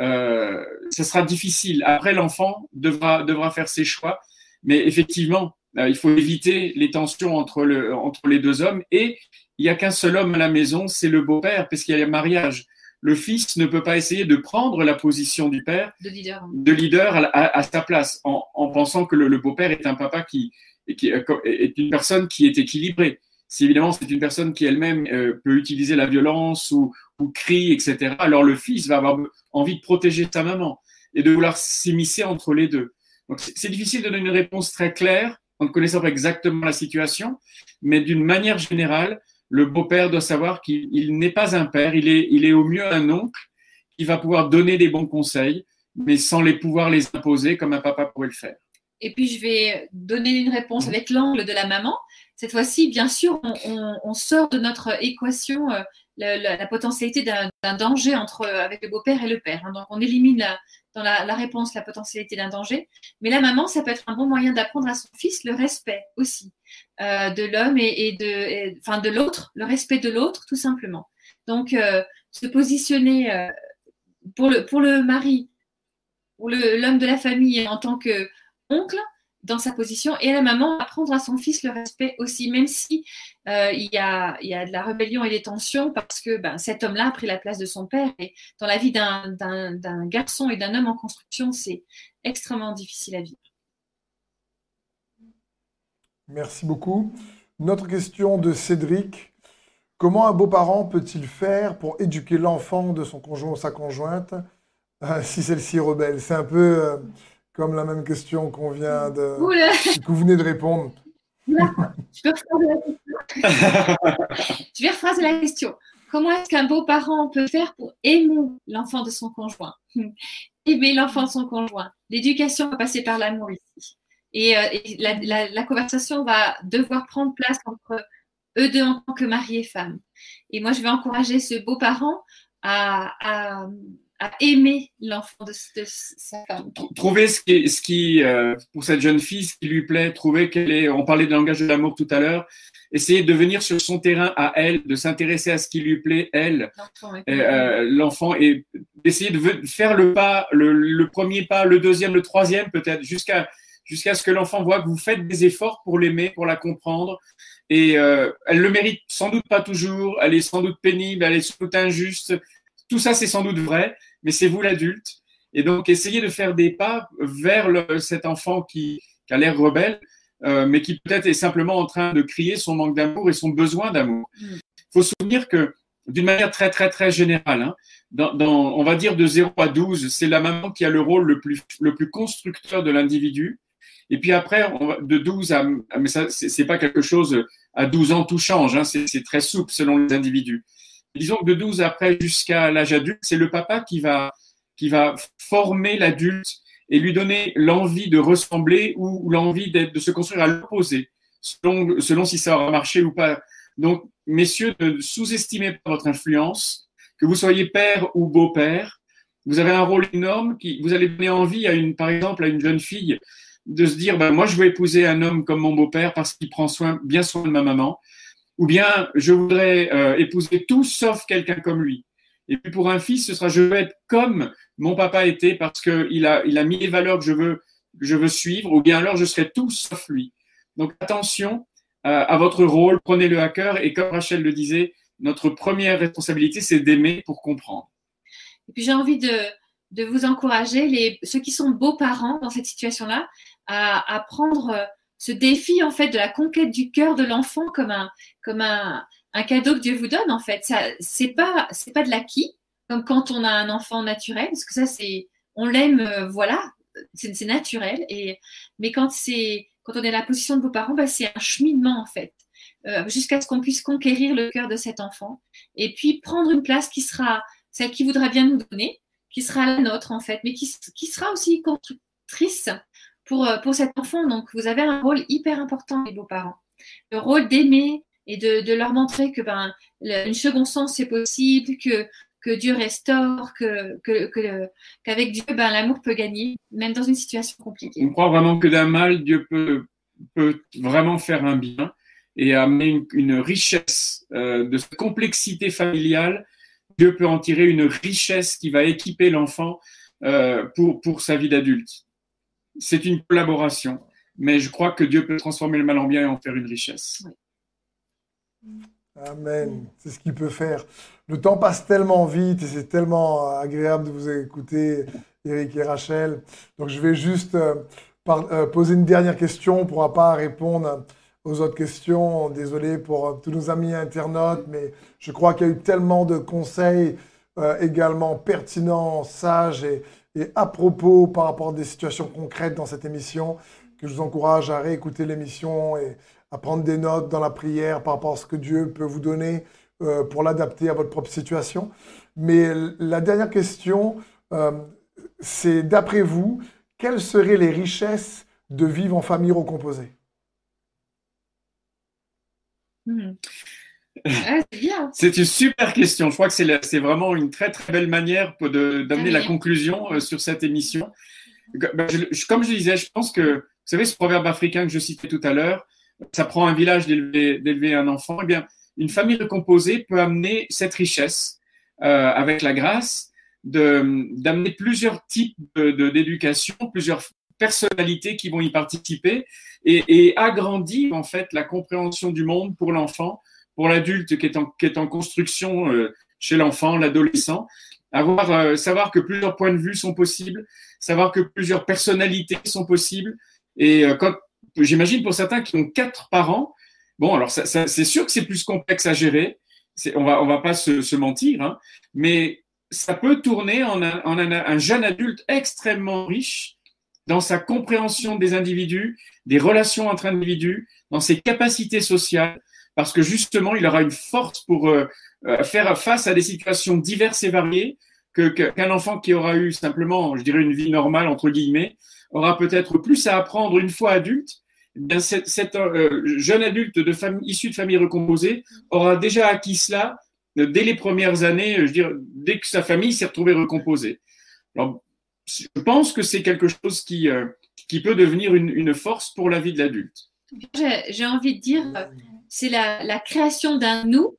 Speaker 3: Euh, ça sera difficile. Après, l'enfant devra, devra faire ses choix, mais effectivement, il faut éviter les tensions entre, le, entre les deux hommes. Et il n'y a qu'un seul homme à la maison, c'est le beau-père, parce qu'il y a le mariage le fils ne peut pas essayer de prendre la position du père,
Speaker 4: de leader,
Speaker 3: de leader à, sa place, en, pensant que le, beau-père est un papa qui, qui, est une personne qui est équilibrée. Si évidemment c'est une personne qui elle-même euh, peut utiliser la violence ou, ou crie, etc., alors le fils va avoir envie de protéger sa maman et de vouloir s'immiscer entre les deux. Donc c'est difficile de donner une réponse très claire en ne connaissant pas exactement la situation, mais d'une manière générale, le beau-père doit savoir qu'il n'est pas un père, il est, au mieux un oncle qui va pouvoir donner des bons conseils, mais sans les pouvoir les imposer comme un papa pourrait le faire.
Speaker 4: Et puis je vais donner une réponse avec l'angle de la maman. Cette fois-ci, bien sûr, on, sort de notre équation euh, la, potentialité d'un danger entre, avec le beau-père et le père. Hein. Donc on élimine dans la, réponse la potentialité d'un danger. Mais la maman, ça peut être un bon moyen d'apprendre à son fils le respect aussi. Euh, de l'homme et, de, de l'autre, le respect de l'autre, tout simplement. Donc, euh, se positionner euh, pour, le, pour le mari, pour l'homme de la famille en tant que oncle, dans sa position, et la maman apprendre à son fils le respect aussi, même si il, y a, il y a de la rébellion et des tensions, parce que ben, cet homme-là a pris la place de son père, et dans la vie d'un garçon et d'un homme en construction, c'est extrêmement difficile à vivre.
Speaker 2: Merci beaucoup. Notre question de Cédric. Comment un beau-parent peut-il faire pour éduquer l'enfant de son conjoint ou sa conjointe euh, si celle-ci est rebelle? C'est un peu euh, comme la même question qu'on vient de, que vous venez de répondre.
Speaker 4: Je vais rephraser la question. Comment est-ce qu'un beau-parent peut faire pour aimer l'enfant de son conjoint aimer l'enfant de son conjoint. L'éducation va passer par l'amour ici. Et, euh, la, conversation va devoir prendre place entre eux deux en tant que mari et femme. Et moi, je vais encourager ce beau-parent à, aimer l'enfant de, sa femme.
Speaker 3: Trouver ce qui, ce qui euh, pour cette jeune fille, ce qui lui plaît, trouver qu'elle est, on parlait de langage de l'amour tout à l'heure, essayer de venir sur son terrain à elle, de s'intéresser à ce qui lui plaît, elle, l'enfant, et, euh, et d'essayer de faire le pas, le, premier pas, le deuxième, le troisième peut-être, jusqu'à jusqu'à ce que l'enfant voit que vous faites des efforts pour l'aimer, pour la comprendre. Et euh, elle le mérite sans doute pas toujours, elle est sans doute pénible, elle est sans doute injuste. Tout ça, c'est sans doute vrai, mais c'est vous l'adulte. Et donc, essayez de faire des pas vers le, cet enfant qui, qui a l'air rebelle, euh, mais qui peut-être est simplement en train de crier son manque d'amour et son besoin d'amour. Il mm. faut se souvenir que, d'une manière très, très, très générale, hein, dans, dans, on va dire de 0 à 12, c'est la maman qui a le rôle le plus, le plus constructeur de l'individu. Et puis après, de 12 à, mais ça, c'est pas quelque chose, à 12 ans, tout change, hein, c'est très souple selon les individus. Disons que de 12 après jusqu'à l'âge adulte, c'est le papa qui va, qui va former l'adulte et lui donner l'envie de ressembler ou, l'envie de se construire à l'opposé, selon, selon si ça aura marché ou pas. Donc, messieurs, ne sous-estimez pas votre influence, que vous soyez père ou beau-père. Vous avez un rôle énorme qui, vous allez donner envie à une, par exemple, à une jeune fille de se dire, ben, moi, je veux épouser un homme comme mon beau-père parce qu'il prend soin, bien soin de ma maman. Ou bien, je voudrais euh, épouser tout sauf quelqu'un comme lui. Et pour un fils, ce sera, je veux être comme mon papa était parce qu'il a, il a mis les valeurs que je veux, suivre, ou bien alors je serai tout sauf lui. Donc attention euh, à votre rôle, prenez-le à cœur. Et comme Rachel le disait, notre première responsabilité, c'est d'aimer pour comprendre.
Speaker 4: Et puis j'ai envie de, vous encourager, ceux qui sont beaux-parents dans cette situation-là, à, à, prendre euh, ce défi en fait de la conquête du cœur de l'enfant comme un comme un, un, cadeau que Dieu vous donne en fait. Ça c'est pas c'est pas de l'acquis comme quand on a un enfant naturel parce que ça c'est on l'aime euh, voilà c'est naturel et mais quand c'est quand on est dans la position de vos parents bah, c'est un cheminement en fait euh, jusqu'à ce qu'on puisse conquérir le cœur de cet enfant et puis prendre une place qui sera celle qui voudra bien nous donner qui sera la nôtre en fait, mais qui, qui sera aussi constructrice pour, euh, pour cet enfant. Donc vous avez un rôle hyper important, les beaux-parents. Le rôle d'aimer et de, leur montrer que ben, une seconde sens c'est possible, que, que Dieu restaure, que, que, qu'avec Dieu, ben, l'amour peut gagner, même dans une situation compliquée.
Speaker 3: On croit vraiment que d'un mal, Dieu peut, peut vraiment faire un bien et amener une, richesse euh, de complexité familiale Dieu peut en tirer une richesse qui va équiper l'enfant euh, pour, pour sa vie d'adulte. C'est une collaboration, mais je crois que Dieu peut transformer le mal en bien et en faire une richesse.
Speaker 2: Amen. C'est ce qu'il peut faire. Le temps passe tellement vite et c'est tellement agréable de vous écouter, Eric et Rachel. Donc je vais juste euh, euh, poser une dernière question. On ne pourra pas répondre aux autres questions. Désolé pour euh, tous nos amis internautes, mais je crois qu'il y a eu tellement de conseils euh, également pertinents, sages et, à propos par rapport à des situations concrètes dans cette émission que je vous encourage à réécouter l'émission et à prendre des notes dans la prière par rapport à ce que Dieu peut vous donner euh, pour l'adapter à votre propre situation. Mais la dernière question, c'est d'après vous, quelles seraient les richesses de vivre en famille recomposée?
Speaker 3: Hmm. Ah, c'est une super question. Je crois que c'est vraiment une très très belle manière d'amener la conclusion euh, sur cette émission. Ben, comme je disais, je pense que, vous savez, ce proverbe africain que je citais tout à l'heure, ça prend un village d'élever un enfant. Eh bien, une famille recomposée peut amener cette richesse euh, avec la grâce d'amener plusieurs types d'éducation, plusieurs personnalités qui vont y participer et, et, agrandir en fait la compréhension du monde pour l'enfant, pour l'adulte qui, est en, construction euh, chez l'enfant, l'adolescent. Euh, savoir que plusieurs points de vue sont possibles, savoir que plusieurs personnalités sont possibles. Et euh, j'imagine pour certains qui ont quatre parents, bon, alors c'est sûr que c'est plus complexe à gérer. On va, va pas se, mentir, hein, mais ça peut tourner en, un jeune adulte extrêmement riche dans sa compréhension des individus, des relations entre individus, dans ses capacités sociales, parce que justement, il aura une force pour euh, euh, faire face à des situations diverses et variées qu'un enfant qui aura eu simplement, je dirais, une vie normale, entre guillemets, aura peut-être plus à apprendre une fois adulte. Eh bien, cet, euh, jeune adulte de famille, issu de famille recomposée aura déjà acquis cela dès les premières années, je dirais, dès que sa famille s'est retrouvée recomposée. Alors, je pense que c'est quelque chose qui, qui peut devenir une, force pour la vie de l'adulte.
Speaker 4: J'ai envie de dire, c'est la, la, création d'un nous,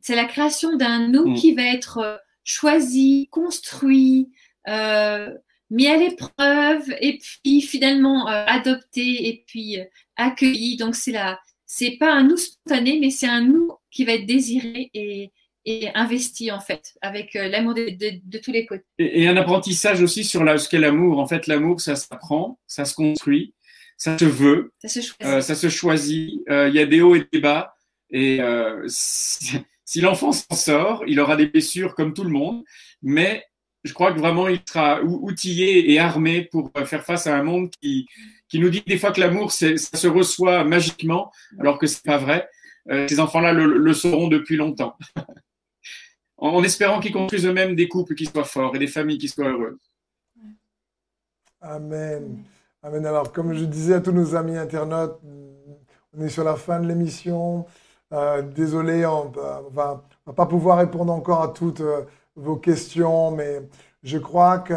Speaker 4: c'est la création d'un nous mm. qui va être choisi, construit, euh, mis à l'épreuve et puis finalement euh, adopté et puis euh, accueilli. Donc c'est là, c'est pas un nous spontané, mais c'est un nous qui va être désiré et, et investi en fait avec euh, l'amour de, de, de, tous les côtés.
Speaker 3: Et, et un apprentissage aussi sur la, ce qu'est l'amour. En fait, l'amour, ça s'apprend, ça se construit, ça se veut,
Speaker 4: ça se choisit.
Speaker 3: Euh, ça se choisit. Il y a des hauts et des bas. Et si, si l'enfant s'en sort, il aura des blessures comme tout le monde, mais je crois que vraiment il sera outillé et armé pour faire face à un monde qui, qui nous dit des fois que l'amour, ça se reçoit magiquement, alors que c'est pas vrai. Euh, ces enfants-là le, le, sauront depuis longtemps. en, en, espérant qu'ils construisent eux-mêmes des couples qui soient forts et des familles qui soient heureuses.
Speaker 2: Amen. Amen. Alors, comme je disais à tous nos amis internautes, on est sur la fin de l'émission. Euh, désolé, on ne va, pas pouvoir répondre encore à toutes. Euh, vos questions, mais je crois que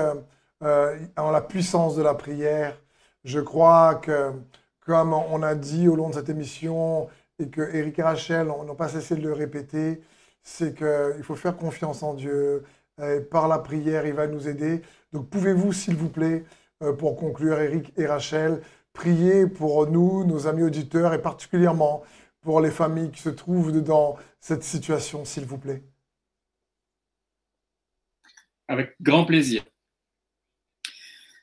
Speaker 2: euh, en la puissance de la prière, je crois que, comme on a dit au long de cette émission, et que Eric et Rachel n'ont pas cessé de le répéter, c'est qu'il faut faire confiance en Dieu. Et par la prière, il va nous aider. Donc pouvez-vous, s'il vous plaît, euh, pour conclure, Eric et Rachel, prier pour nous, nos amis auditeurs, et particulièrement pour les familles qui se trouvent dans cette situation, s'il vous plaît.
Speaker 3: Avec grand plaisir.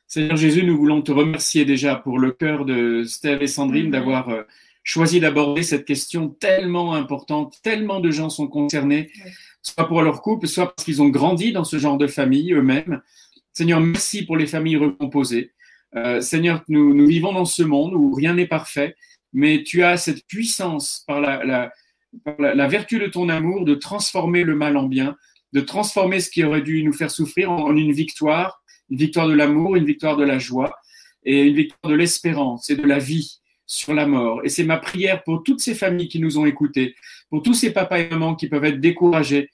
Speaker 3: Seigneur Jésus, nous voulons te remercier déjà pour le cœur de Steve et Sandrine d'avoir euh, choisi d'aborder cette question tellement importante. Tellement de gens sont concernés, soit pour leur couple, soit parce qu'ils ont grandi dans ce genre de famille eux-mêmes. Seigneur, merci pour les familles recomposées. Euh, Seigneur, nous, vivons dans ce monde où rien n'est parfait, mais tu as cette puissance par la vertu de ton amour de transformer le mal en bien, de transformer ce qui aurait dû nous faire souffrir en, une victoire, une victoire de l'amour, une victoire de la joie et une victoire de l'espérance et de la vie sur la mort. Et c'est ma prière pour toutes ces familles qui nous ont écoutés, pour tous ces papas et mamans qui peuvent être découragés,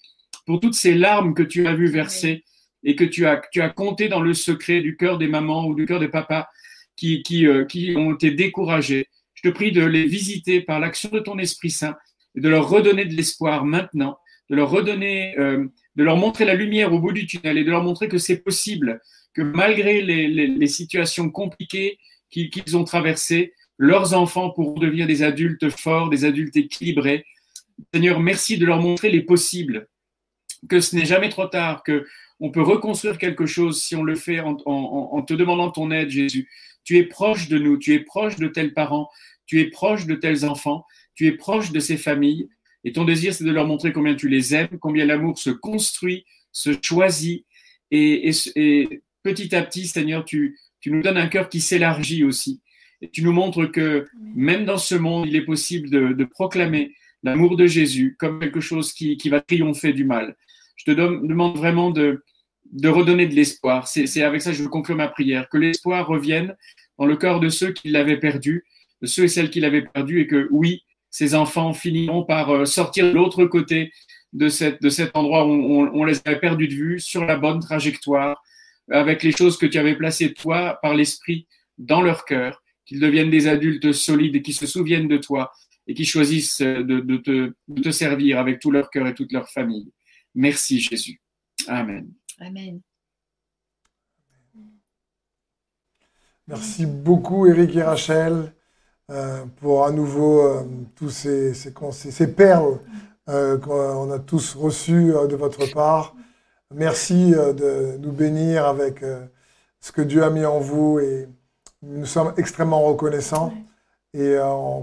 Speaker 3: pour toutes ces larmes que tu as vues verser et que tu as, tu as compté dans le secret du cœur des mamans ou du cœur des papas qui, qui, euh, qui ont été découragés. Je te prie de les visiter par l'action de ton Esprit Saint et de leur redonner de l'espoir maintenant, de leur redonner euh, de leur montrer la lumière au bout du tunnel et de leur montrer que c'est possible, que malgré les, les, situations compliquées qu'ils ont traversées, leurs enfants pourront devenir des adultes forts, des adultes équilibrés. Seigneur, merci de leur montrer les possibles, que ce n'est jamais trop tard, que on peut reconstruire quelque chose si on le fait en, en, en te demandant ton aide, Jésus. Tu es proche de nous, tu es proche de tels parents, tu es proche de tels enfants, tu es proche de ces familles. Et ton désir, c'est de leur montrer combien tu les aimes, combien l'amour se construit, se choisit. Et, et, et, petit à petit, Seigneur, tu, tu nous donnes un cœur qui s'élargit aussi. Et tu nous montres que même dans ce monde, il est possible de, de proclamer l'amour de Jésus comme quelque chose qui, qui, va triompher du mal. Je te demande vraiment de, de redonner de l'espoir. C'est avec ça que je veux conclure ma prière. Que l'espoir revienne dans le cœur de ceux qui l'avaient perdu, de ceux et celles qui l'avaient perdu, et que oui, ces enfants finiront par euh, sortir de l'autre côté de, cette, de cet endroit où on, on, les avait perdus de vue, sur la bonne trajectoire, avec les choses que tu avais placées, toi, par l'Esprit, dans leur cœur, qu'ils deviennent des adultes solides et qui se souviennent de toi et qui choisissent de, de, te, de te servir avec tout leur cœur et toute leur famille. Merci Jésus. Amen.
Speaker 4: Amen.
Speaker 2: Merci beaucoup Eric et Rachel. Euh, pour à nouveau euh, tous ces, ces, ces perles euh, qu'on a tous reçues de votre part. Merci de nous bénir avec ce que Dieu a mis en vous et nous sommes extrêmement reconnaissants. Et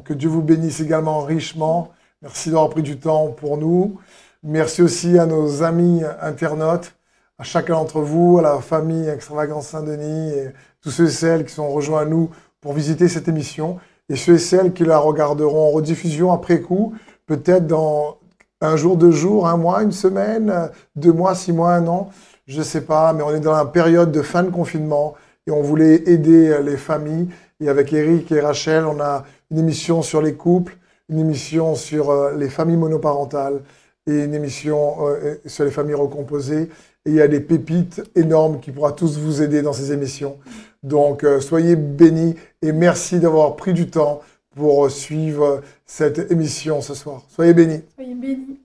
Speaker 2: que Dieu vous bénisse également richement. Merci d'avoir pris du temps pour nous. Merci aussi à nos amis internautes, à chacun d'entre vous, à la famille Extravagance Saint-Denis et tous ceux et celles qui sont rejoints à nous pour visiter cette émission et ceux et celles qui la regarderont en rediffusion après coup, peut-être dans un jour, deux jours, un mois, une semaine, deux mois, six mois, un an. Je ne sais pas, mais on est dans la période de fin de confinement et on voulait aider les familles. Et avec Eric et Rachel, on a une émission sur les couples, une émission sur euh, les familles monoparentales et une émission euh, sur les familles recomposées. Et il y a des pépites énormes qui pourra tous vous aider dans ces émissions. Donc, euh, soyez bénis et merci d'avoir pris du temps pour suivre cette émission ce soir. Soyez bénis.
Speaker 1: Soyez bénis.